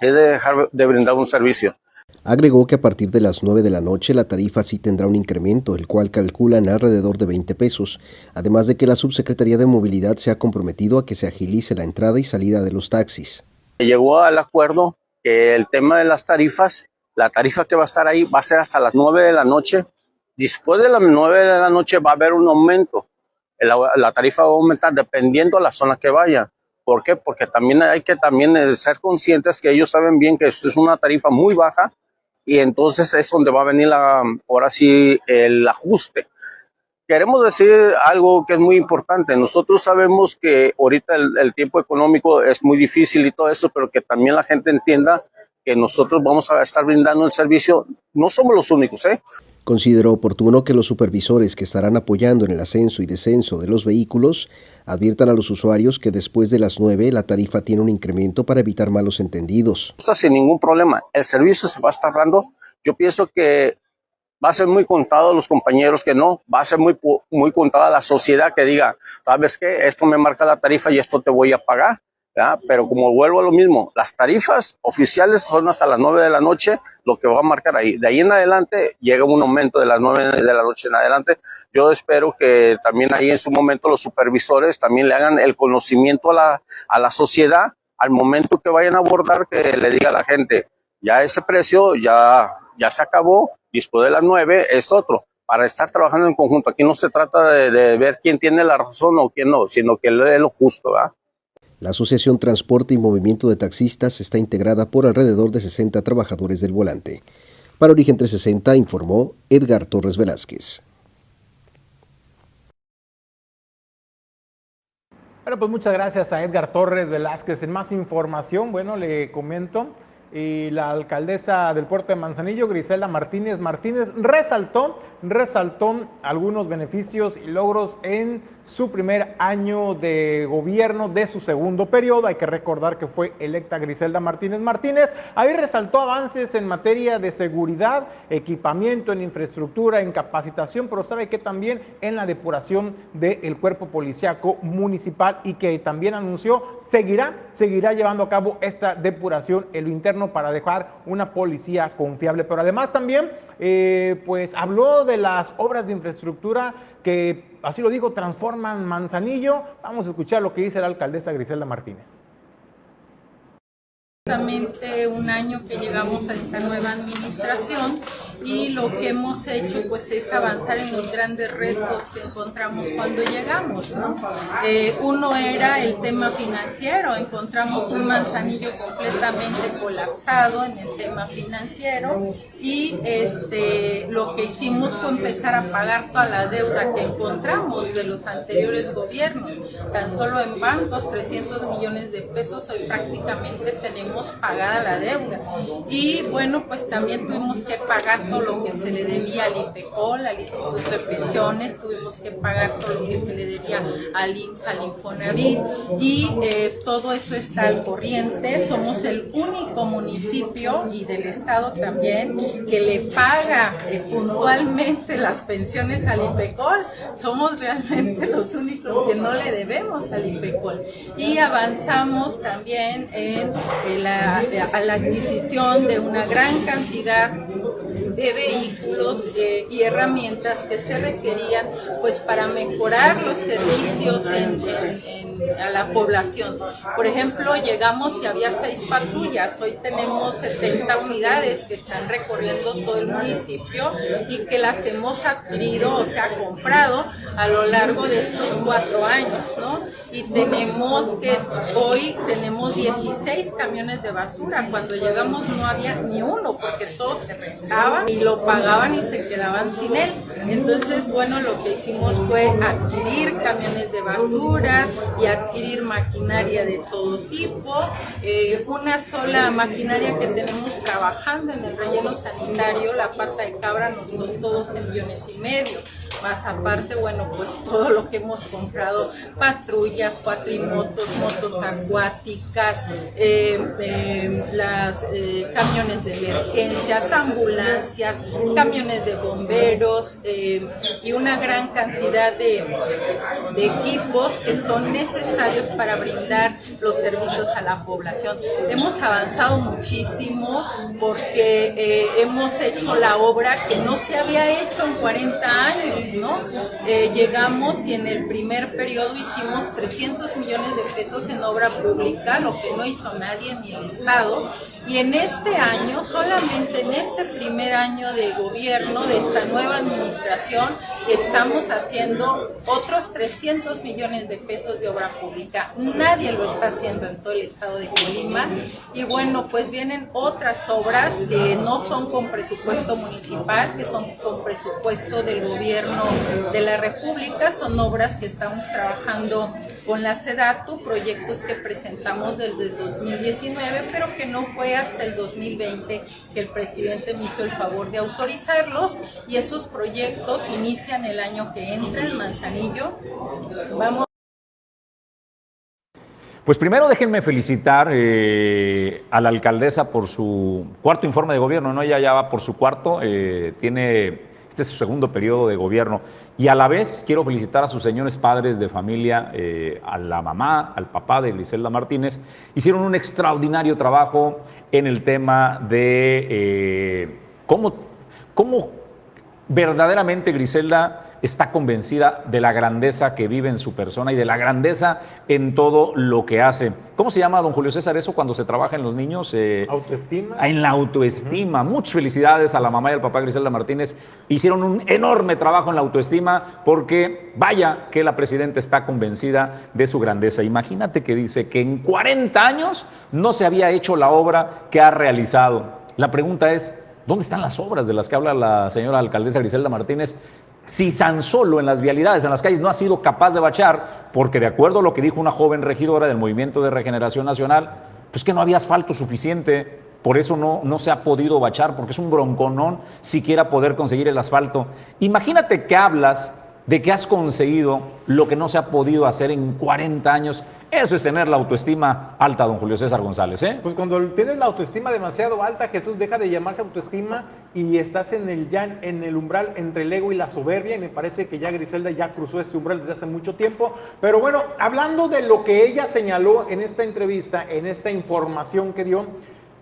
es dejar de brindar un servicio. Agregó que a partir de las 9 de la noche la tarifa sí tendrá un incremento, el cual calcula en alrededor de 20 pesos, además de que la Subsecretaría de Movilidad se ha comprometido a que se agilice la entrada y salida de los taxis. Llegó al acuerdo que el tema de las tarifas, la tarifa que va a estar ahí va a ser hasta las 9 de la noche. Después de las 9 de la noche va a haber un aumento. La, tarifa va a aumentar dependiendo de la zona que vaya. ¿Por qué? Porque también hay que también eh, ser conscientes que ellos saben bien que esto es una tarifa muy baja y entonces es donde va a venir la, ahora sí el ajuste. Queremos decir algo que es muy importante. Nosotros sabemos que ahorita el, tiempo económico es muy difícil y todo eso, pero que también la gente entienda que nosotros vamos a estar brindando el servicio. No somos los únicos, ¿eh? Consideró oportuno que los supervisores que estarán apoyando en el ascenso y descenso de los vehículos adviertan a los usuarios que después de las 9 la tarifa tiene un incremento para evitar malos entendidos. Está sin ningún problema. El servicio se va a estar dando. Yo pienso que va a ser muy contado los compañeros que no, va a ser muy, muy contada la sociedad que diga, ¿sabes qué? Esto me marca la tarifa y esto te voy a pagar. Pero como vuelvo a lo mismo, las tarifas oficiales son hasta las 9 de la noche, lo que va a marcar ahí. De ahí en adelante llega un aumento de las 9 de la noche en adelante. Yo espero que también ahí en su momento los supervisores también le hagan el conocimiento a la, a la sociedad al momento que vayan a abordar, que le diga a la gente, ya ese precio ya, ya se acabó, después de las 9 es otro para estar trabajando en conjunto. Aquí no se trata de, ver quién tiene la razón o quién no, sino que es lo justo, ¿verdad? La Asociación Transporte y Movimiento de Taxistas está integrada por alrededor de 60 trabajadores del volante. Para Origen 360 informó Edgar Torres Velázquez. Bueno, pues muchas gracias a Edgar Torres Velázquez. En más información, bueno, le comento y la alcaldesa del puerto de Manzanillo, Griselda Martínez Martínez, resaltó, resaltó algunos beneficios y logros en su primer año de gobierno de su segundo periodo. Hay que recordar que fue electa Griselda Martínez Martínez. Ahí resaltó avances en materia de seguridad, equipamiento, en infraestructura, en capacitación, pero sabe que también en la depuración del cuerpo policiaco municipal y que también anunció seguirá, seguirá llevando a cabo esta depuración en lo interno para dejar una policía confiable. Pero además también, eh, pues habló de las obras de infraestructura que, así lo digo, transforman Manzanillo. Vamos a escuchar lo que dice la alcaldesa Griselda Martínez. Exactamente un año que llegamos a esta nueva administración y lo que hemos hecho pues es avanzar en los grandes retos que encontramos cuando llegamos. Eh, uno era el tema financiero, encontramos un manzanillo completamente colapsado en el tema financiero y este, lo que hicimos fue empezar a pagar toda la deuda que encontramos de los anteriores gobiernos. Tan solo en bancos, 300 millones de pesos, hoy prácticamente tenemos pagada la deuda. Y bueno, pues también tuvimos que pagar todo lo que se le debía al IPECOL, al Instituto de Pensiones, tuvimos que pagar todo lo que se le debía al IMSS, al Infonavit y eh, todo eso está al corriente. Somos el único municipio y del Estado también que le paga eh, puntualmente las pensiones al IPECOL. Somos realmente los únicos que no le debemos al IPECOL. Y avanzamos también en, la, la adquisición de una gran cantidad de vehículos eh, y herramientas que se requerían pues para mejorar los servicios a la población. Por ejemplo, llegamos y había seis patrullas, hoy tenemos 70 unidades que están recorriendo todo el municipio y que las hemos adquirido, o sea, comprado a lo largo de estos cuatro años, ¿no? Y tenemos que, hoy tenemos 16 camiones de basura, cuando llegamos no había ni uno porque todos se rentaban y lo pagaban y se quedaban sin él. Entonces, bueno, lo que hicimos fue adquirir camiones de basura y adquirir maquinaria de todo tipo. Eh, una sola maquinaria que tenemos trabajando en el relleno sanitario, la pata de cabra, nos costó dos millones y medio más aparte, bueno, pues todo lo que hemos comprado, patrullas, cuatrimotos, motos acuáticas, eh, eh, las eh, camiones de emergencias, ambulancias, camiones de bomberos y una gran cantidad de, equipos que son necesarios para brindar los servicios a la población. Hemos avanzado muchísimo porque hemos hecho la obra que no se había hecho en 40 años. ¿No? Eh, llegamos y en el primer periodo hicimos 300 millones de pesos en obra pública, lo que no hizo nadie ni el Estado. Y en este año, solamente en este primer año de gobierno de esta nueva administración, estamos haciendo otros 300 millones de pesos de obra pública. Nadie lo está haciendo en todo el estado de Colima. Y bueno, pues vienen otras obras que no son con presupuesto municipal, que son con presupuesto del gobierno de la República. Son obras que estamos trabajando con la SEDATU, proyectos que presentamos desde el 2019, pero que no fue hasta el 2020 que el presidente me hizo el favor de autorizarlos y esos proyectos inician el año que entra en Manzanillo. Vamos pues primero déjenme felicitar eh, a la alcaldesa por su cuarto informe de gobierno, ¿no? Ella ya va por su cuarto, eh, tiene este es su segundo periodo de gobierno. Y a la vez quiero felicitar a sus señores padres de familia, eh, a la mamá, al papá de Griselda Martínez. Hicieron un extraordinario trabajo en el tema de cómo, cómo verdaderamente Griselda está convencida de la grandeza que vive en su persona y de la grandeza en todo lo que hace. ¿Cómo se llama, don Julio César, eso cuando se trabaja en los niños? Eh, autoestima. En la autoestima. Muchas felicidades a la mamá y al papá Griselda Martínez. Hicieron un enorme trabajo en la autoestima porque vaya que la presidenta está convencida de su grandeza. Imagínate que dice que en 40 años no se había hecho la obra que ha realizado. La pregunta es, ¿Dónde están las obras de las que habla la señora alcaldesa Griselda Martínez? Si San Solo en las vialidades, en las calles, no ha sido capaz de bachar, porque de acuerdo a lo que dijo una joven regidora del Movimiento de Regeneración Nacional, pues que no había asfalto suficiente, por eso no, no se ha podido bachar, porque es un bronconón siquiera poder conseguir el asfalto. Imagínate que hablas de que has conseguido lo que no se ha podido hacer en 40 años. Eso es tener la autoestima alta, don Julio César González. ¿eh? Pues cuando tienes la autoestima demasiado alta, Jesús deja de llamarse autoestima y estás en el, ya en el umbral entre el ego y la soberbia. Y me parece que ya Griselda ya cruzó este umbral desde hace mucho tiempo. Pero bueno, hablando de lo que ella señaló en esta entrevista, en esta información que dio,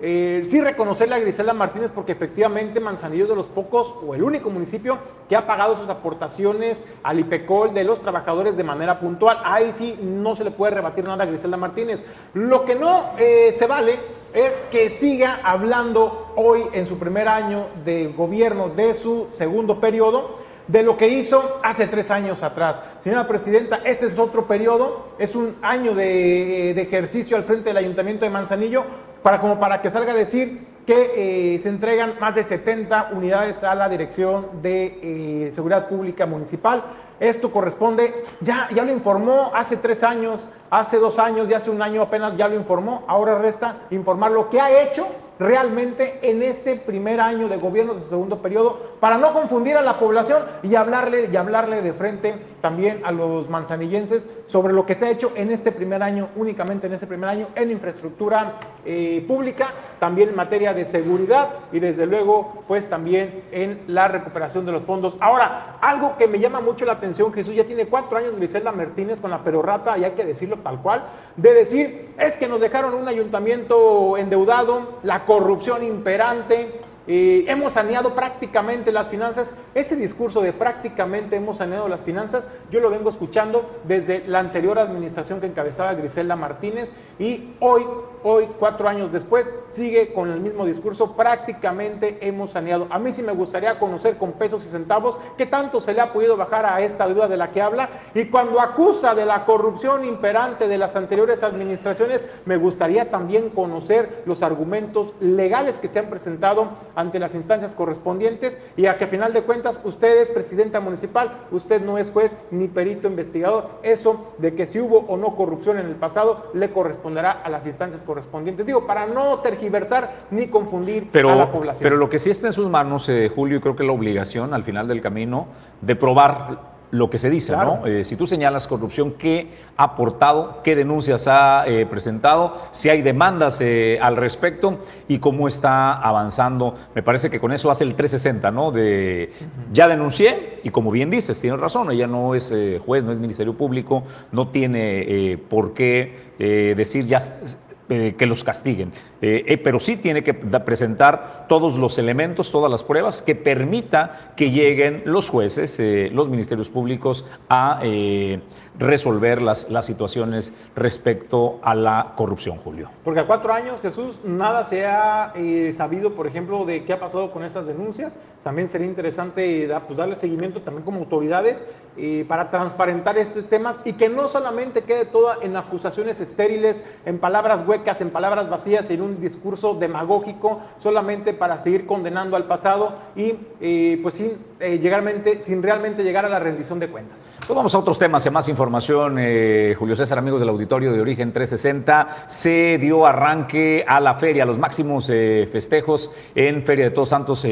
eh, sí reconocerle a Griselda Martínez porque efectivamente Manzanillo es de los pocos o el único municipio que ha pagado sus aportaciones al IPECOL de los trabajadores de manera puntual. Ahí sí no se le puede rebatir nada a Griselda Martínez. Lo que no eh, se vale es que siga hablando hoy en su primer año de gobierno de su segundo periodo de lo que hizo hace tres años atrás. Señora Presidenta, este es otro periodo, es un año de, ejercicio al frente del Ayuntamiento de Manzanillo, para, como para que salga a decir que eh, se entregan más de 70 unidades a la Dirección de eh, Seguridad Pública Municipal. Esto corresponde, ya, ya lo informó hace tres años, hace dos años y hace un año apenas ya lo informó, ahora resta informar lo que ha hecho realmente en este primer año de gobierno de segundo periodo para no confundir a la población y hablarle y hablarle de frente también a los manzanillenses sobre lo que se ha hecho en este primer año, únicamente en este primer año, en infraestructura eh, pública, también en materia de seguridad y desde luego pues también en la recuperación de los fondos. Ahora, algo que me llama mucho la atención, Jesús ya tiene cuatro años Griselda Martínez con la perorrata, y hay que decirlo tal cual, de decir, es que nos dejaron un ayuntamiento endeudado, la corrupción imperante, hemos saneado prácticamente las finanzas. Ese discurso de prácticamente hemos saneado las finanzas, yo lo vengo escuchando desde la anterior administración que encabezaba Griselda Martínez y hoy, hoy, cuatro años después, sigue con el mismo discurso, prácticamente hemos saneado. A mí sí me gustaría conocer con pesos y centavos qué tanto se le ha podido bajar a esta deuda de la que habla y cuando acusa de la corrupción imperante de las anteriores administraciones, me gustaría también conocer los argumentos legales que se han presentado ante las instancias correspondientes y a que a final de cuentas usted es presidenta municipal, usted no es juez ni perito investigador. Eso de que si hubo o no corrupción en el pasado le corresponderá a las instancias correspondientes. Digo, para no tergiversar ni confundir a la población. Pero lo que sí está en sus manos, eh, Julio, creo que la obligación al final del camino de probar lo que se dice, ¿no? Eh, si tú señalas corrupción, ¿qué ha aportado? ¿Qué denuncias ha eh, presentado? Si hay demandas eh, al respecto y cómo está avanzando. Me parece que con eso hace el 360, ¿no? De ya denuncié y como bien dices, tienes razón, ella no es juez, no es Ministerio Público, no tiene por qué decir ya eh, que los castiguen. Eh, eh, pero sí tiene que presentar todos los elementos, todas las pruebas que permita que lleguen los jueces, los ministerios públicos a resolver las, las situaciones respecto a la corrupción, Julio. Porque a cuatro años, Jesús, nada se ha sabido, por ejemplo, de qué ha pasado con esas denuncias. También sería interesante pues, darle seguimiento también como autoridades para transparentar estos temas y que no solamente quede toda en acusaciones estériles, en palabras huecas, en palabras vacías, en un discurso demagógico, solamente para seguir condenando al pasado y eh, pues sin, eh, sin realmente llegar a la rendición de cuentas. Pues vamos a otros temas y más información. Eh, Julio César, amigos del auditorio de Origen 360, se dio arranque a la feria, a los máximos festejos en Feria de Todos Santos,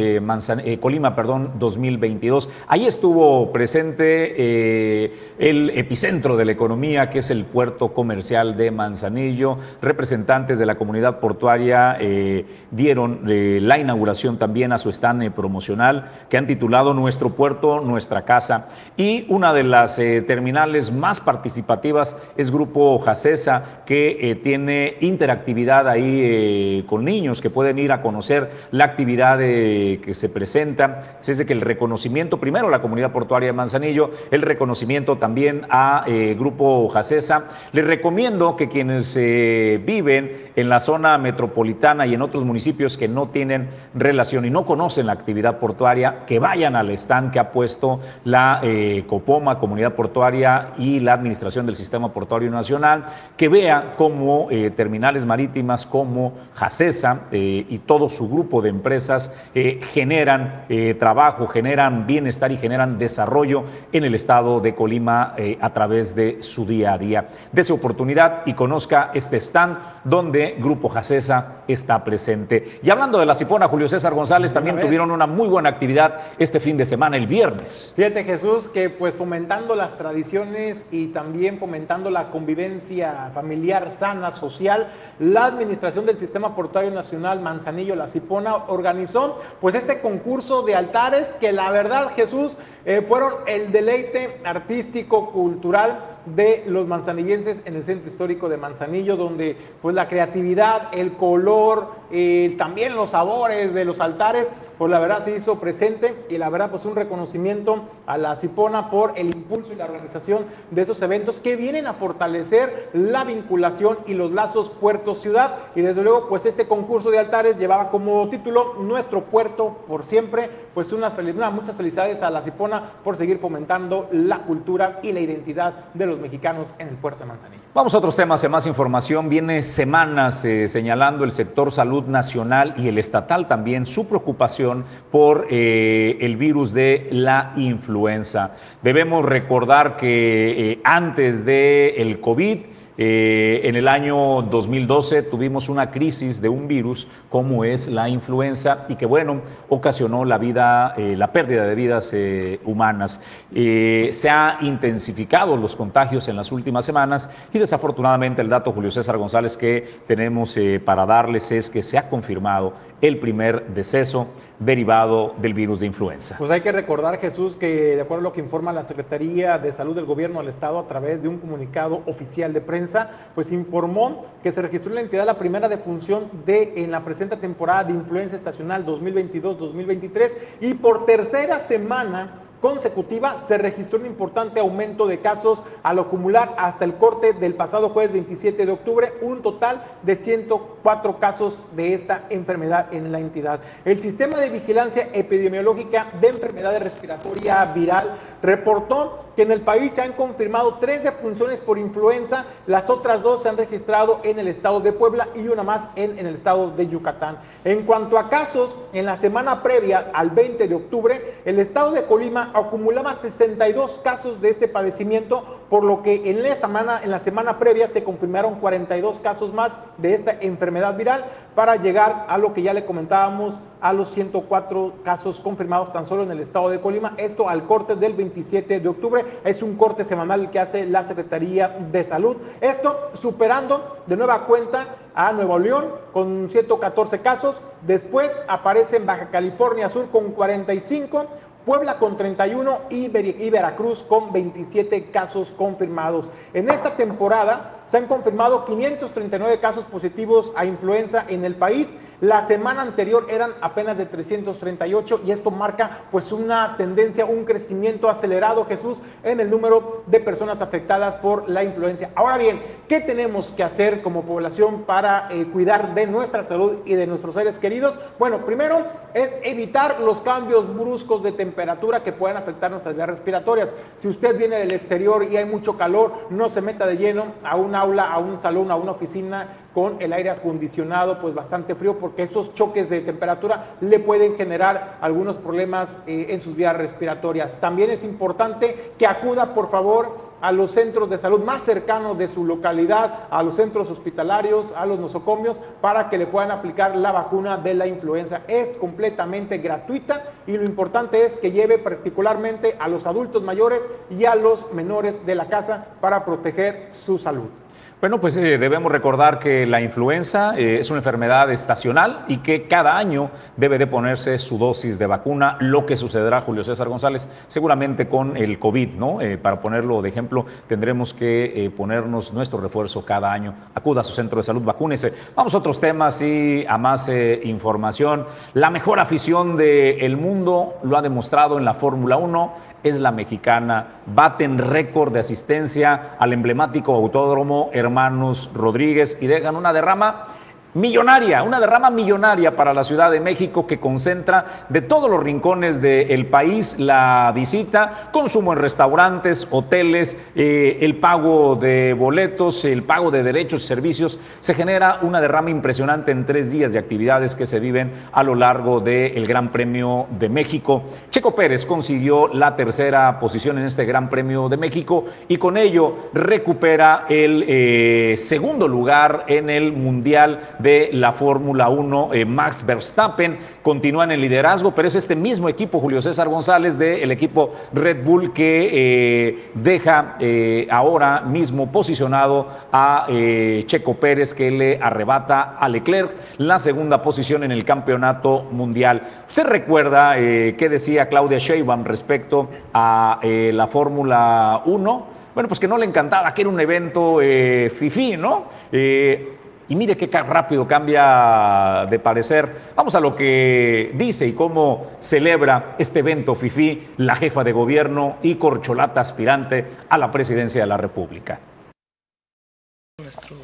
Colima, perdón, 2022. Ahí estuvo presente eh, el epicentro de la economía, que es el puerto comercial de Manzanillo. Representantes de la comunidad portuaria eh, dieron eh, la inauguración también a su stand promocional que han titulado Nuestro puerto, nuestra casa. Y una de las terminales más participativas es Grupo Jacesa, que tiene interactividad ahí con niños que pueden ir a conocer la actividad que se presenta. Es que el reconocimiento, primero la comunidad portuaria de Manzanillo, el reconocimiento también a eh, Grupo Jacesa. Les recomiendo que quienes eh, viven en la zona metropolitana y en otros municipios que no tienen relación y no conocen la actividad portuaria, que vayan al stand que ha puesto la eh, Copoma, Comunidad Portuaria y la Administración del Sistema Portuario Nacional, que vea cómo terminales marítimas como Jacesa y todo su grupo de empresas generan trabajo, generan bienestar y generan desarrollo en el estado de Colima eh, a través de su día a día. Dese oportunidad y conozca este stand donde Grupo Jacesa está presente. Y hablando de la Cipona, Julio César González también tuvieron una muy buena actividad este fin de semana, el viernes. Fíjate Jesús, que pues fomentando las tradiciones y también fomentando la convivencia familiar sana, social, la Administración del Sistema Portuario Nacional Manzanillo, la Cipona, organizó pues este concurso de altares que la verdad Jesús eh, fueron el deleite artístico, cultural de los manzanillenses en el centro histórico de Manzanillo, donde pues la creatividad, el color, eh, también los sabores de los altares, pues la verdad se hizo presente y la verdad pues un reconocimiento a la Cipona por el impulso y la organización de esos eventos que vienen a fortalecer la vinculación y los lazos puerto-ciudad y desde luego pues este concurso de altares llevaba como título Nuestro puerto por siempre, pues unas, muchas felicidades a la Cipona por seguir fomentando la cultura y la identidad de los mexicanos en el puerto de Manzanillo. Vamos a otros temas de más información. Viene semanas eh, señalando el sector salud nacional y el estatal también su preocupación por eh, el virus de la influenza. Debemos recordar que eh, antes del el COVID, eh, en el año 2012 tuvimos una crisis de un virus como es la influenza y que bueno ocasionó la vida, eh, la pérdida de vidas eh, humanas. se ha intensificado los contagios en las últimas semanas y desafortunadamente el dato Julio César González que tenemos para darles es que se ha confirmado el primer deceso derivado del virus de influenza. Pues hay que recordar, Jesús, que de acuerdo a lo que informa la Secretaría de Salud del Gobierno del Estado a través de un comunicado oficial de prensa, pues informó que se registró en la entidad la primera defunción de en la presente temporada de influenza estacional 2022-2023 y por tercera semana consecutiva se registró un importante aumento de casos al acumular hasta el corte del pasado jueves 27 de octubre, un total de 104 casos de esta enfermedad en la entidad. El sistema de vigilancia epidemiológica de enfermedades respiratoria viral reportó que en el país se han confirmado tres defunciones por influenza, las otras dos se han registrado en el estado de Puebla y una más en, en el estado de Yucatán. En cuanto a casos, en la semana previa al 20 de octubre, el estado de Colima acumulaba 62 casos de este padecimiento, por lo que en la semana, en la semana previa se confirmaron 42 casos más de esta enfermedad viral para llegar a lo que ya le comentábamos, a los 104 casos confirmados tan solo en el estado de Colima. Esto al corte del 27 de octubre. Es un corte semanal que hace la Secretaría de Salud. Esto superando de nueva cuenta a Nuevo León con 114 casos. Después aparece en Baja California Sur con 45. Puebla con 31 y, Veracruz con 27 casos confirmados. En esta temporada se han confirmado 539 casos positivos a influenza en el país. La semana anterior eran apenas de 338 y esto marca pues una tendencia, un crecimiento acelerado, Jesús, en el número de personas afectadas por la influenza. Ahora bien, ¿qué tenemos que hacer como población para eh, cuidar de nuestra salud y de nuestros seres queridos? Bueno, primero es evitar los cambios bruscos de temperatura que puedan afectar nuestras vías respiratorias. Si usted viene del exterior y hay mucho calor, no se meta de lleno a un aula, a un salón, a una oficina con el aire acondicionado pues bastante frío porque esos choques de temperatura le pueden generar algunos problemas eh, en sus vías respiratorias. También es importante que acuda por favor a los centros de salud más cercanos de su localidad, a los centros hospitalarios, a los nosocomios, para que le puedan aplicar la vacuna de la influenza. Es completamente gratuita y lo importante es que lleve particularmente a los adultos mayores y a los menores de la casa para proteger su salud. Bueno, pues eh, debemos recordar que la influenza eh, es una enfermedad estacional y que cada año debe de ponerse su dosis de vacuna, lo que sucederá, Julio César González, seguramente con el COVID, ¿no? Eh, para ponerlo de ejemplo, tendremos que ponernos nuestro refuerzo cada año. Acuda a su centro de salud, vacúnese. Vamos a otros temas y a más información. La mejor afición del mundo lo ha demostrado en la Fórmula 1 es la mexicana. Baten récord de asistencia al emblemático autódromo Hermanos Rodríguez y dejan una derrama millonaria, una derrama millonaria para la Ciudad de México que concentra de todos los rincones del país la visita, consumo en restaurantes, hoteles, eh, el pago de boletos, el pago de derechos y servicios. Se genera una derrama impresionante en tres días de actividades que se viven a lo largo del Gran Premio de México. Checo Pérez consiguió la tercera posición en este Gran Premio de México y con ello recupera el eh, segundo lugar en el Mundial de de la Fórmula 1, eh, Max Verstappen, continúa en el liderazgo, pero es este mismo equipo, Julio César González, del equipo Red Bull, que eh, deja eh, ahora mismo posicionado a Checo Pérez, que le arrebata a Leclerc la segunda posición en el campeonato mundial. ¿Usted recuerda qué decía Claudia Sheinbaum respecto a la Fórmula 1? bueno, pues que no le encantaba, que era un evento fifí, ¿no? Y mire qué rápido cambia de parecer. Vamos a lo que dice y cómo celebra este evento FIFI la jefa de gobierno y corcholata aspirante a la presidencia de la República. Nuestro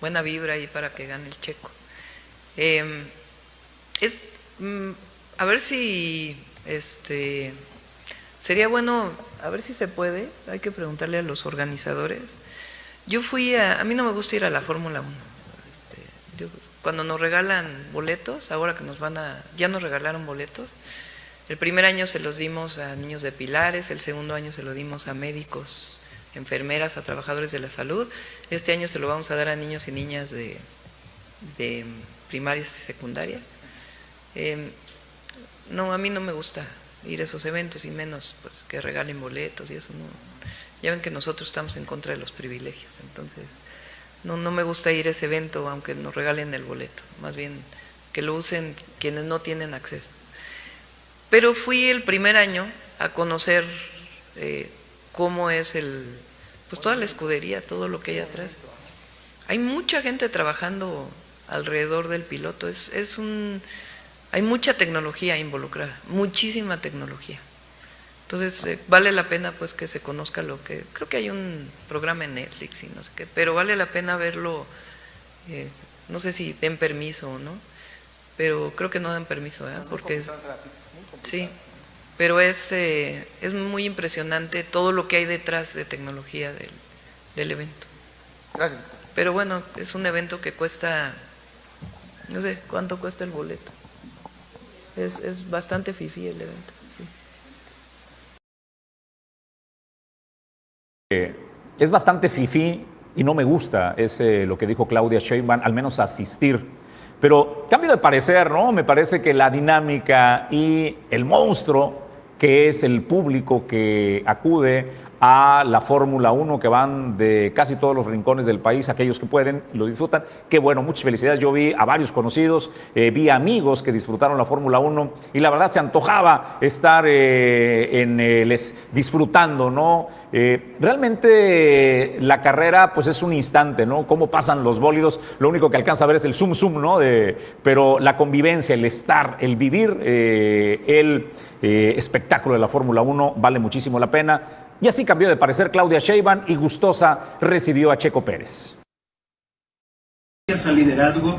buena vibra ahí para que gane el checo. Em, es, mm, a ver si este, sería bueno, a ver si se puede, hay que preguntarle a los organizadores. Yo fui a, a mí no me gusta ir a la Fórmula 1 cuando nos regalan boletos, ahora que nos van a, ya nos regalaron boletos, el primer año se los dimos a niños de pilares, el segundo año se lo dimos a médicos, enfermeras, a trabajadores de la salud, este año se lo vamos a dar a niños y niñas de, primarias y secundarias. Em, no, a mí no me gusta ir a esos eventos y menos pues que regalen boletos y eso no. Ya ven que nosotros estamos en contra de los privilegios, entonces no, no me gusta ir a ese evento aunque nos regalen el boleto, más bien que lo usen quienes no tienen acceso. Pero fui el primer año a conocer eh, cómo es el, pues toda la escudería, todo lo que hay atrás. Hay mucha gente trabajando alrededor del piloto, es, es un, hay mucha tecnología involucrada, muchísima tecnología. Entonces eh, vale la pena pues que se conozca lo que creo que hay un programa en Netflix y no sé qué, pero vale la pena verlo. Eh, no sé si den permiso o no, pero creo que no dan permiso, ¿verdad? Porque sí, pero es eh, es muy impresionante todo lo que hay detrás de tecnología del, del evento. Gracias. Pero bueno, es un evento que cuesta, no sé cuánto cuesta el boleto. Es, es bastante fifi el evento. Es bastante fifí y no me gusta, es lo que dijo Claudia Sheinbaum, al menos asistir. Pero cambio de parecer, ¿no? Me parece que la dinámica y el monstruo que es el público que acude a la Fórmula 1 que van de casi todos los rincones del país, aquellos que pueden lo disfrutan. Qué bueno, muchas felicidades. Yo vi a varios conocidos, eh, vi amigos que disfrutaron la Fórmula 1 y la verdad se antojaba estar eh, en, les, disfrutando, ¿no? Eh, realmente la carrera pues es un instante, ¿no? Cómo pasan los bólidos, lo único que alcanza a ver es el zoom zoom, ¿no? De, pero la convivencia, el estar, el vivir, el espectáculo de la Fórmula 1 vale muchísimo la pena. Y así cambió de parecer Claudia Sheinbaum y gustosa recibió a Checo Pérez. Gracias al liderazgo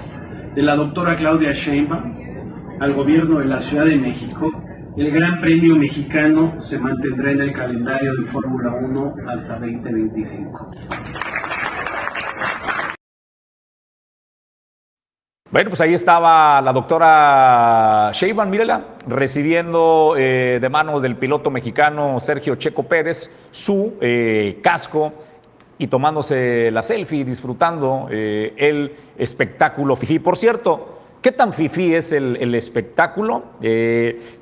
de la doctora Claudia Sheinbaum, al gobierno de la Ciudad de México, el Gran Premio Mexicano se mantendrá en el calendario de Fórmula 1 hasta 2025. Bueno, pues ahí estaba la doctora Sheinbaum, mírela, recibiendo eh, de manos del piloto mexicano Sergio Checo Pérez su eh, casco y tomándose la selfie, disfrutando eh, el espectáculo FIFI. Por cierto, ¿qué tan FIFI es el, el espectáculo?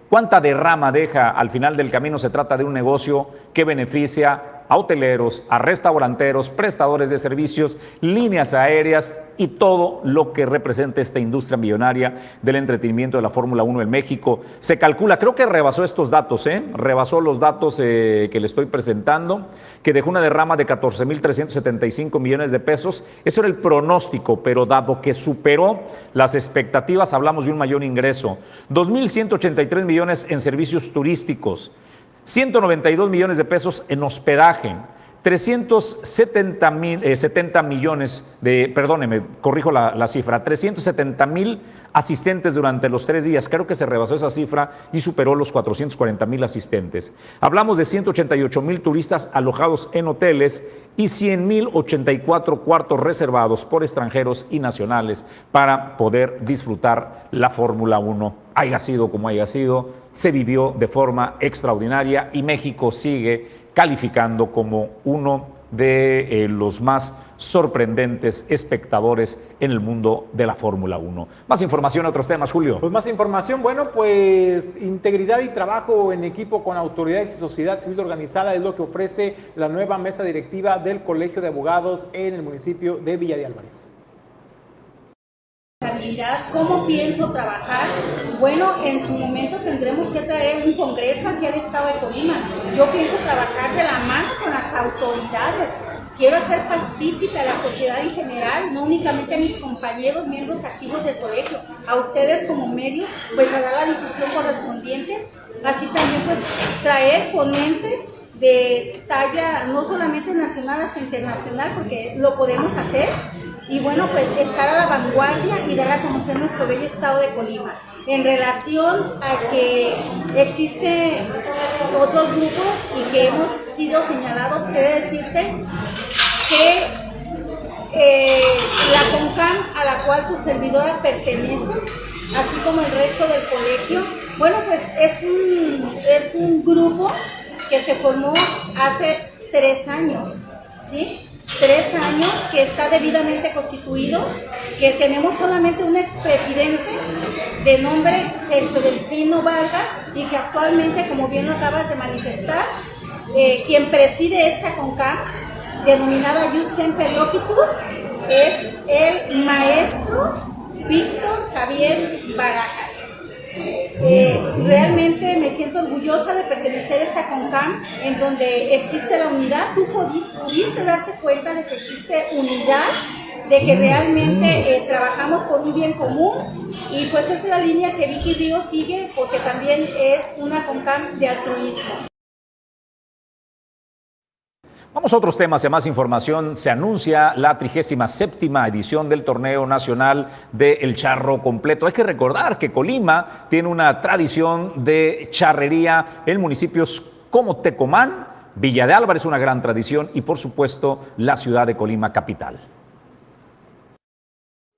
¿Cuánta derrama deja al final del camino? Se trata de un negocio que beneficia a hoteleros, a restauranteros, prestadores de servicios, líneas aéreas y todo lo que representa esta industria millonaria del entretenimiento de la Fórmula 1 en México. Se calcula, creo que rebasó estos datos, ¿eh? rebasó los datos eh, que le estoy presentando, que dejó una derrama de 14.375 millones de pesos. Eso era el pronóstico, pero dado que superó las expectativas, hablamos de un mayor ingreso. 2.183 millones en servicios turísticos. 192 millones de pesos en hospedaje, 370 mil, 70 eh, millones de, perdóneme, corrijo la, la, cifra, 370 mil asistentes durante los tres días. Creo que se rebasó esa cifra y superó los 440 mil asistentes. Hablamos de 188 mil turistas alojados en hoteles y 100 mil 84 cuartos reservados por extranjeros y nacionales para poder disfrutar la Fórmula 1. Haya sido como haya sido, se vivió de forma extraordinaria y México sigue calificando como uno de eh, los más sorprendentes espectadores en el mundo de la Fórmula 1. Más información, otros temas, Julio. Pues más información, bueno, pues integridad y trabajo en equipo con autoridades y sociedad civil organizada es lo que ofrece la nueva mesa directiva del Colegio de Abogados en el municipio de Villa de Álvarez cómo pienso trabajar. Bueno, en su momento tendremos que traer un congreso aquí al estado de Colima. Yo pienso trabajar de la mano con las autoridades. Quiero hacer partícipe a la sociedad en general, no únicamente a mis compañeros, miembros activos del colegio, a ustedes como medios, pues a dar la difusión correspondiente. Así también pues traer ponentes de talla no solamente nacional hasta internacional, porque lo podemos hacer, y bueno, pues estar a la vanguardia y dar a conocer nuestro bello estado de Colima. En relación a que existen otros grupos y que hemos sido señalados, quiero decirte que eh, la CONCAM a la cual tu servidora pertenece, así como el resto del colegio, bueno, pues es un, es un grupo que se formó hace tres años, ¿sí? Tres años que está debidamente constituido, que tenemos solamente un expresidente de nombre Sergio Delfino Vargas y que actualmente, como bien lo acabas de manifestar, eh, quien preside esta CONCAM, denominada Yusen Loquitur, es el maestro Víctor Javier Barajas. Eh, realmente me siento orgullosa de pertenecer a esta CONCAM en donde existe la unidad. Tú pudiste, darte cuenta de que existe unidad, de que realmente eh, trabajamos por un bien común y pues es la línea que Vicky Río sigue porque también es una CONCAM de altruismo. Vamos a otros temas y a más información. Se anuncia la 37 edición del Torneo Nacional de El Charro Completo. Hay que recordar que Colima tiene una tradición de charrería en municipios como Tecomán, Villa de Álvarez, una gran tradición, y por supuesto la ciudad de Colima capital.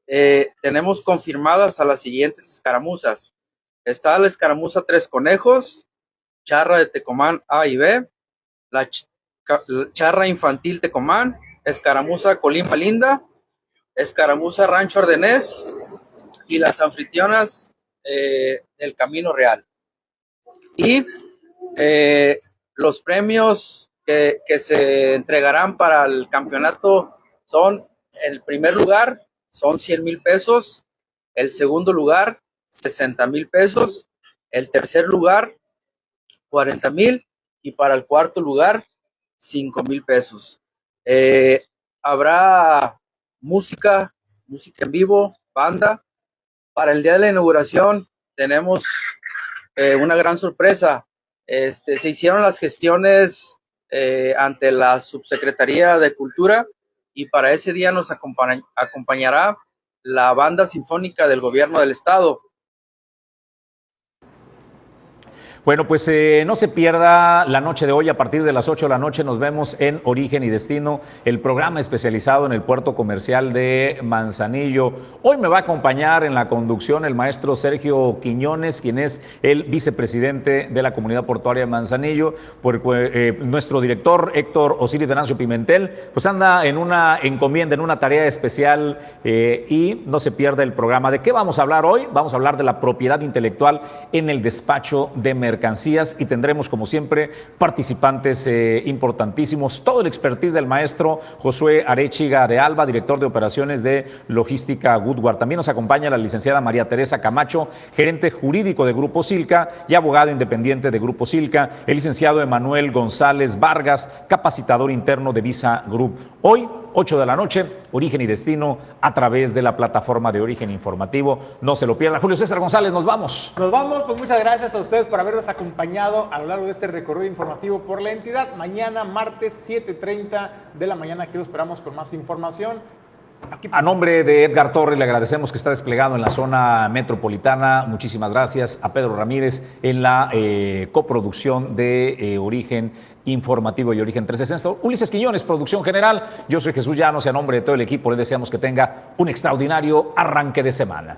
Eh, tenemos confirmadas a las siguientes escaramuzas. Está la escaramuza Tres Conejos, Charra de Tecomán A y B, la Charra Infantil Tecomán, Escaramuza Colima Linda, Escaramuza Rancho Ordenés y las anfitrionas eh, del Camino Real. Y eh, los premios que, que, se entregarán para el campeonato son, el primer lugar son 100 mil pesos, el segundo lugar 60 mil pesos, el tercer lugar 40 mil y para el cuarto lugar cinco mil pesos. Eh, habrá música, música en vivo, banda. Para el día de la inauguración tenemos eh, una gran sorpresa. Este, se hicieron las gestiones eh, ante la Subsecretaría de Cultura y para ese día nos acompañará la banda sinfónica del gobierno del estado. Bueno, pues eh, no se pierda la noche de hoy. A partir de las 8 de la noche nos vemos en Origen y Destino, el programa especializado en el puerto comercial de Manzanillo. Hoy me va a acompañar en la conducción el maestro Sergio Quiñones, quien es el vicepresidente de la comunidad portuaria de Manzanillo. Porque, eh, nuestro director Héctor Osiris Venancio Pimentel, pues anda en una encomienda, en una tarea especial eh, y no se pierda el programa. ¿De qué vamos a hablar hoy? Vamos a hablar de la propiedad intelectual en el despacho de mercancías y tendremos, como siempre, participantes eh, importantísimos. Todo el expertise del maestro Josué Arechiga de Alba, director de operaciones de logística Goodward. También nos acompaña la licenciada María Teresa Camacho, gerente jurídico de Grupo Silca y abogado independiente de Grupo Silca. El licenciado Emanuel González Vargas, capacitador interno de Visa Group. Hoy 8 de la noche, Origen y Destino a través de la plataforma de Origen Informativo. No se lo pierdan. Julio César González, nos vamos. Nos vamos, pues muchas gracias a ustedes por habernos acompañado a lo largo de este recorrido informativo por la entidad. Mañana, martes 7.30 de la mañana, aquí lo esperamos con más información. A nombre de Edgar Torres le agradecemos que está desplegado en la zona metropolitana. Muchísimas gracias a Pedro Ramírez en la eh, coproducción de eh, Origen Informativo y Origen 360. Ulises Quiñones, producción general. Yo soy Jesús Llanos y a nombre de todo el equipo le deseamos que tenga un extraordinario arranque de semana.